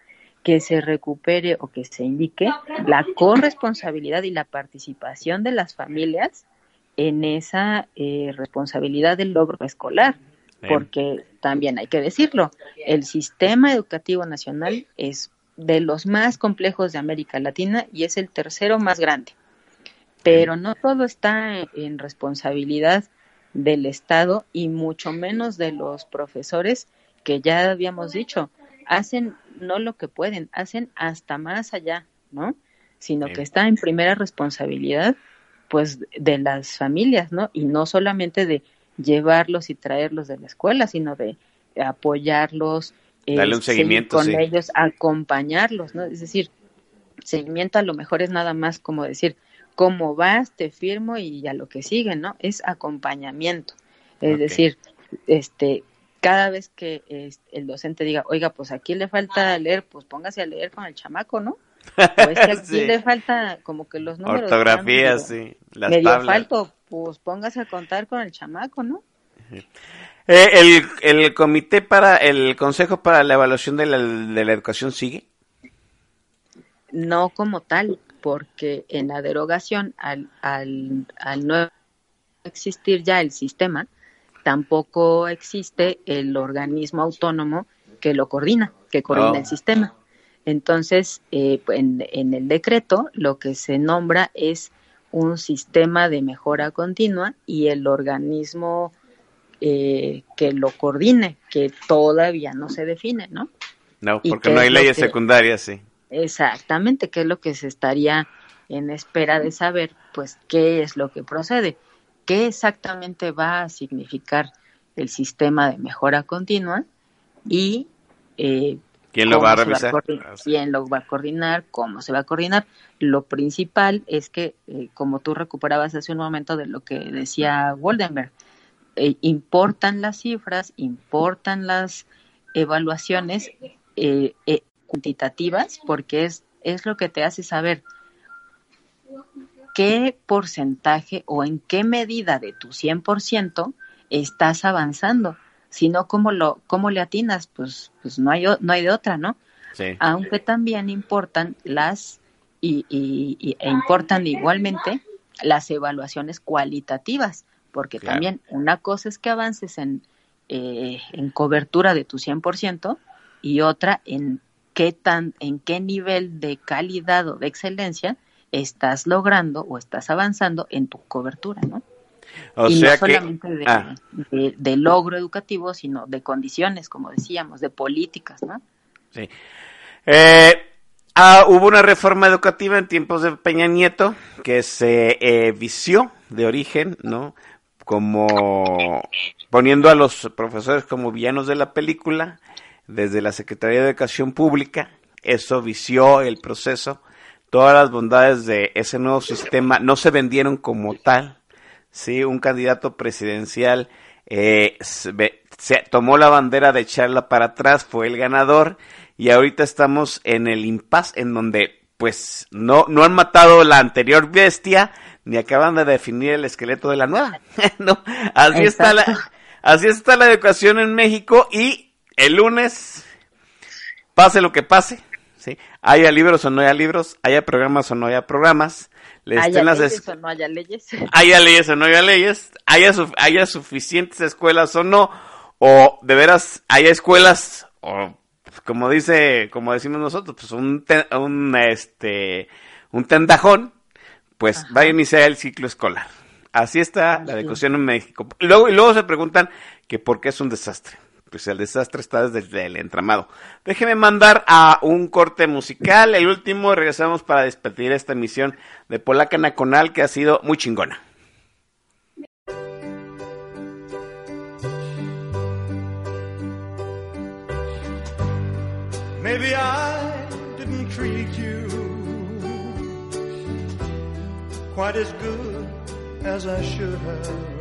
que se recupere o que se indique la corresponsabilidad y la participación de las familias en esa eh, responsabilidad del logro escolar, porque también hay que decirlo, el sistema educativo nacional es de los más complejos de América Latina y es el tercero más grande. Pero no todo está en responsabilidad del Estado y mucho menos de los profesores que ya habíamos dicho, hacen no lo que pueden, hacen hasta más allá, ¿no? Sino que está en primera responsabilidad, pues, de las familias, ¿no? Y no solamente de llevarlos y traerlos de la escuela, sino de apoyarlos, eh, Darle un seguimiento con ellos, acompañarlos, ¿no? Es decir, seguimiento a lo mejor es nada más como decir, ¿cómo vas? Te firmo y a lo que sigue, ¿no? Es acompañamiento. Es decir, este, cada vez que el docente diga, oiga, pues aquí le falta leer, pues póngase a leer con el chamaco, ¿no? O es que aquí le falta como que los números. Ortografía, sí. Las medio falto, pues póngase a contar con el chamaco, ¿no? Eh, el, el comité para, el consejo para la evaluación de la, de la educación sigue? No como tal, porque en la derogación, al, al, al no existir ya el sistema, tampoco existe el organismo autónomo que lo coordina, que coordina el oh. sistema. Entonces, eh, en, en, el decreto lo que se nombra es un sistema de mejora continua y el organismo eh, que lo coordine, que todavía no se define, ¿no? No, porque no hay leyes secundarias, sí. Exactamente, que es lo que se estaría en espera de saber, pues, qué es lo que procede qué exactamente va a significar el sistema de mejora continua y eh, quién lo va a revisar, quién lo va a coordinar, cómo se va a coordinar. Lo principal es que, eh, como tú recuperabas hace un momento de lo que decía Woldenberg, eh, importan las cifras, importan las evaluaciones cuantitativas, porque es, es lo que te hace saber qué porcentaje o en qué medida de tu 100% estás avanzando, sino cómo lo cómo le atinas, pues pues no hay no hay de otra, ¿no? Sí. Aunque también importan las y, y, e importan igualmente las evaluaciones cualitativas, porque también una cosa es que avances en eh, en cobertura de tu 100% y otra en qué tan en qué nivel de calidad o de excelencia estás logrando o estás avanzando en tu cobertura, ¿no? O y sea no solamente ah. de, logro educativo, sino de condiciones, como decíamos, de políticas, ¿no? Sí. Eh, ah, hubo una reforma educativa en tiempos de Peña Nieto que se eh, vició de origen, ¿no? Como poniendo a los profesores como villanos de la película desde la Secretaría de Educación Pública. Eso vició el proceso todas las bondades de ese nuevo sistema no se vendieron como tal. Sí, un candidato presidencial eh, se, tomó la bandera de echarla para atrás, fue el ganador y ahorita estamos en el impasse en donde pues no, no han matado la anterior bestia ni acaban de definir el esqueleto de la nueva. no, así está la, así está la educación en México y el lunes, pase lo que pase, ¿sí? Haya libros o no haya libros, haya programas o no haya programas. haya leyes o no haya leyes. Haya leyes o no haya leyes, haya, haya suficientes escuelas o no, o de veras haya escuelas, o como dice, como decimos nosotros, pues un, un, este, un tendajón, pues va a iniciar el ciclo escolar. Así está la educación en México. Luego, y luego se preguntan que por qué es un desastre pues el desastre está desde el entramado. Déjeme mandar a un corte musical, el último, regresamos para despedir esta emisión de Polaca Nacional que ha sido muy chingona. Maybe I didn't treat you quite as good as I should have.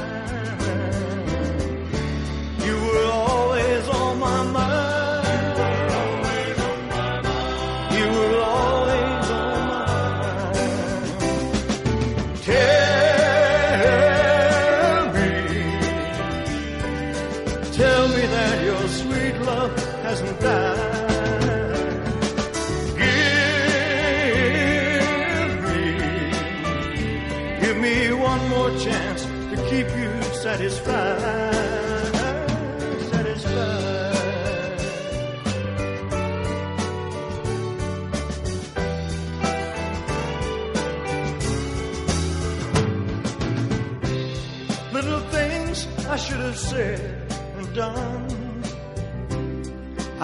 mama.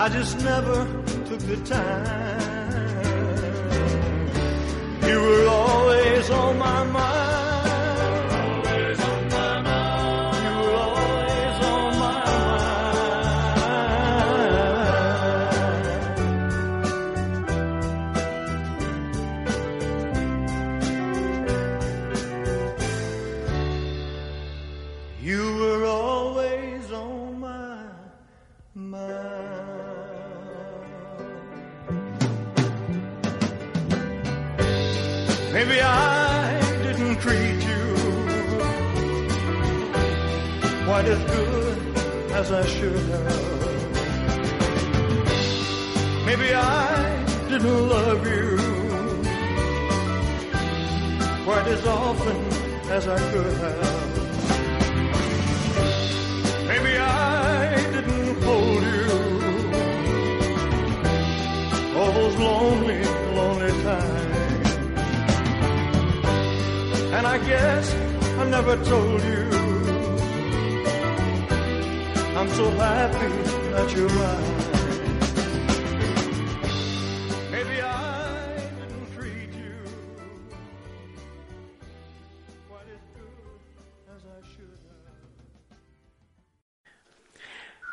I just never took the time. You were always on my mind.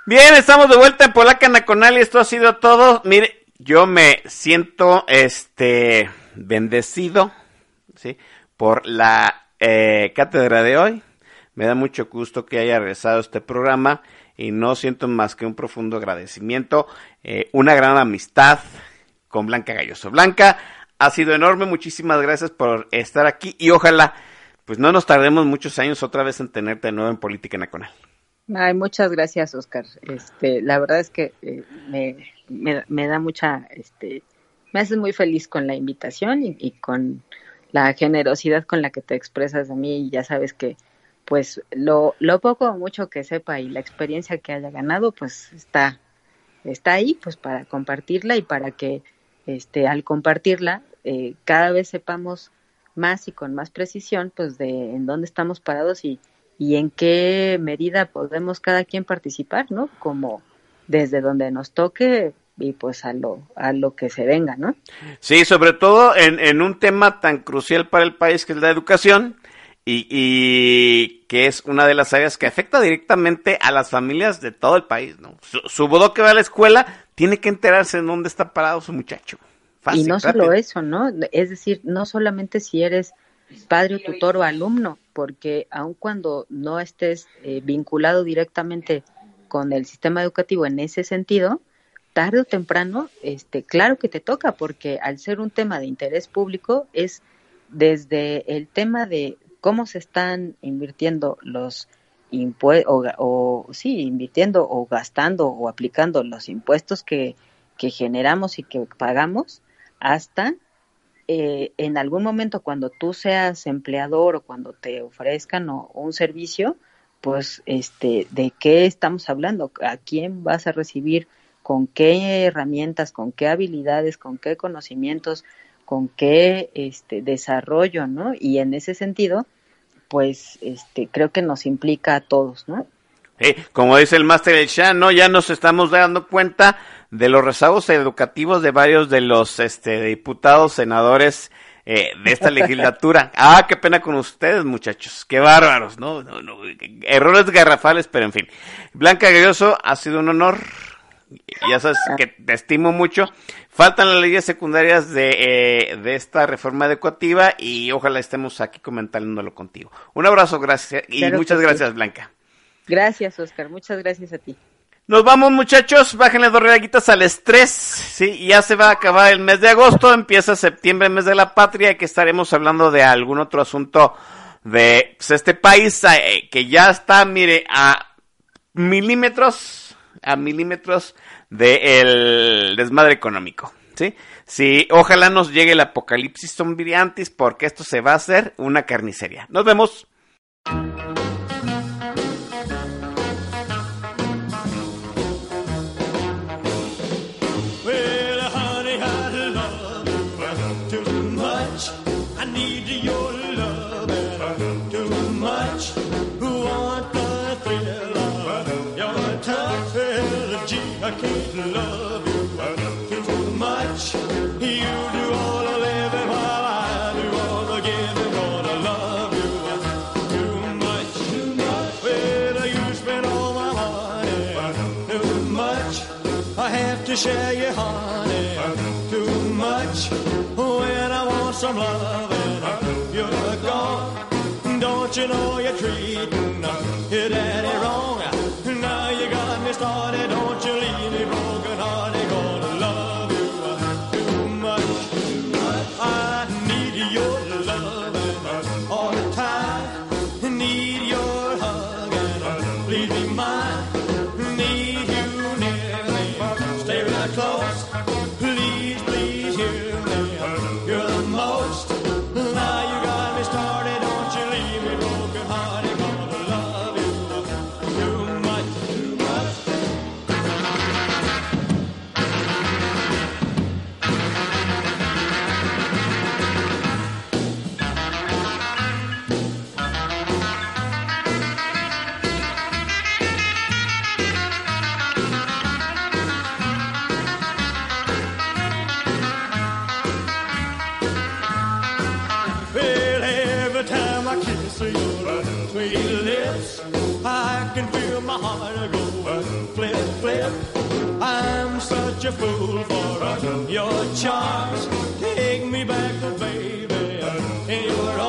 Bien, estamos de vuelta en Polaca Nacional y esto ha sido todo. Mire, yo me siento este bendecido, ¿sí? Por la eh, cátedra de hoy. Me da mucho gusto que haya regresado este programa y no siento más que un profundo agradecimiento, eh, una gran amistad con Blanca Galloso. Blanca, ha sido enorme, muchísimas gracias por estar aquí y ojalá pues no nos tardemos muchos años otra vez en tenerte de nuevo en Política Nacional. Ay, muchas gracias, Oscar. Este, la verdad es que eh, me, me, me da mucha, este, me haces muy feliz con la invitación y, y con la generosidad con la que te expresas a mí. Y ya sabes que, pues, lo, lo poco o mucho que sepa y la experiencia que haya ganado, pues, está, está ahí, pues, para compartirla y para que, este, al compartirla, eh, cada vez sepamos más y con más precisión, pues, de en dónde estamos parados y y en qué medida podemos cada quien participar, ¿no? Como desde donde nos toque y pues a lo, a lo que se venga, ¿no? Sí, sobre todo en, en un tema tan crucial para el país que es la educación y, y que es una de las áreas que afecta directamente a las familias de todo el país, ¿no? Su, su bodo que va a la escuela tiene que enterarse en dónde está parado su muchacho. Fácil, y no rápido. solo eso, ¿no? Es decir, no solamente si eres padre o tutor o alumno, porque aun cuando no estés eh, vinculado directamente con el sistema educativo en ese sentido, tarde o temprano, este, claro que te toca, porque al ser un tema de interés público es desde el tema de cómo se están invirtiendo los impuestos, o, sí, invirtiendo o gastando o aplicando los impuestos que, que generamos y que pagamos, hasta eh, en algún momento cuando tú seas empleador o cuando te ofrezcan o, un servicio, pues este, ¿de qué estamos hablando? ¿A quién vas a recibir? ¿Con qué herramientas? ¿Con qué habilidades? ¿Con qué conocimientos? ¿Con qué este, desarrollo? ¿no? Y en ese sentido, pues este, creo que nos implica a todos, ¿no? Como dice el máster El Shah, ¿no? Ya nos estamos dando cuenta de los rezagos educativos de varios de los este, diputados, senadores eh, de esta legislatura. Ah, qué pena con ustedes, muchachos. Qué bárbaros, ¿no? no, no errores garrafales, pero en fin. Blanca Galloso, ha sido un honor. Ya sabes que te estimo mucho. Faltan las leyes secundarias de, eh, de esta reforma educativa y ojalá estemos aquí comentándolo contigo. Un abrazo, gracias y muchas gracias, Blanca. Gracias, Oscar. Muchas gracias a ti. Nos vamos muchachos, bájenle dos regaguitas al estrés, sí, ya se va a acabar el mes de agosto, empieza septiembre, mes de la patria, que estaremos hablando de algún otro asunto de pues, este país eh, que ya está, mire, a milímetros, a milímetros del desmadre económico, sí. Sí, ojalá nos llegue el apocalipsis zombiantis porque esto se va a hacer una carnicería. Nos vemos. some love and I hope you're gone. Don't you know? Can feel my heart go flip, flip. I'm such a fool for your charms. Take me back, oh, baby, in your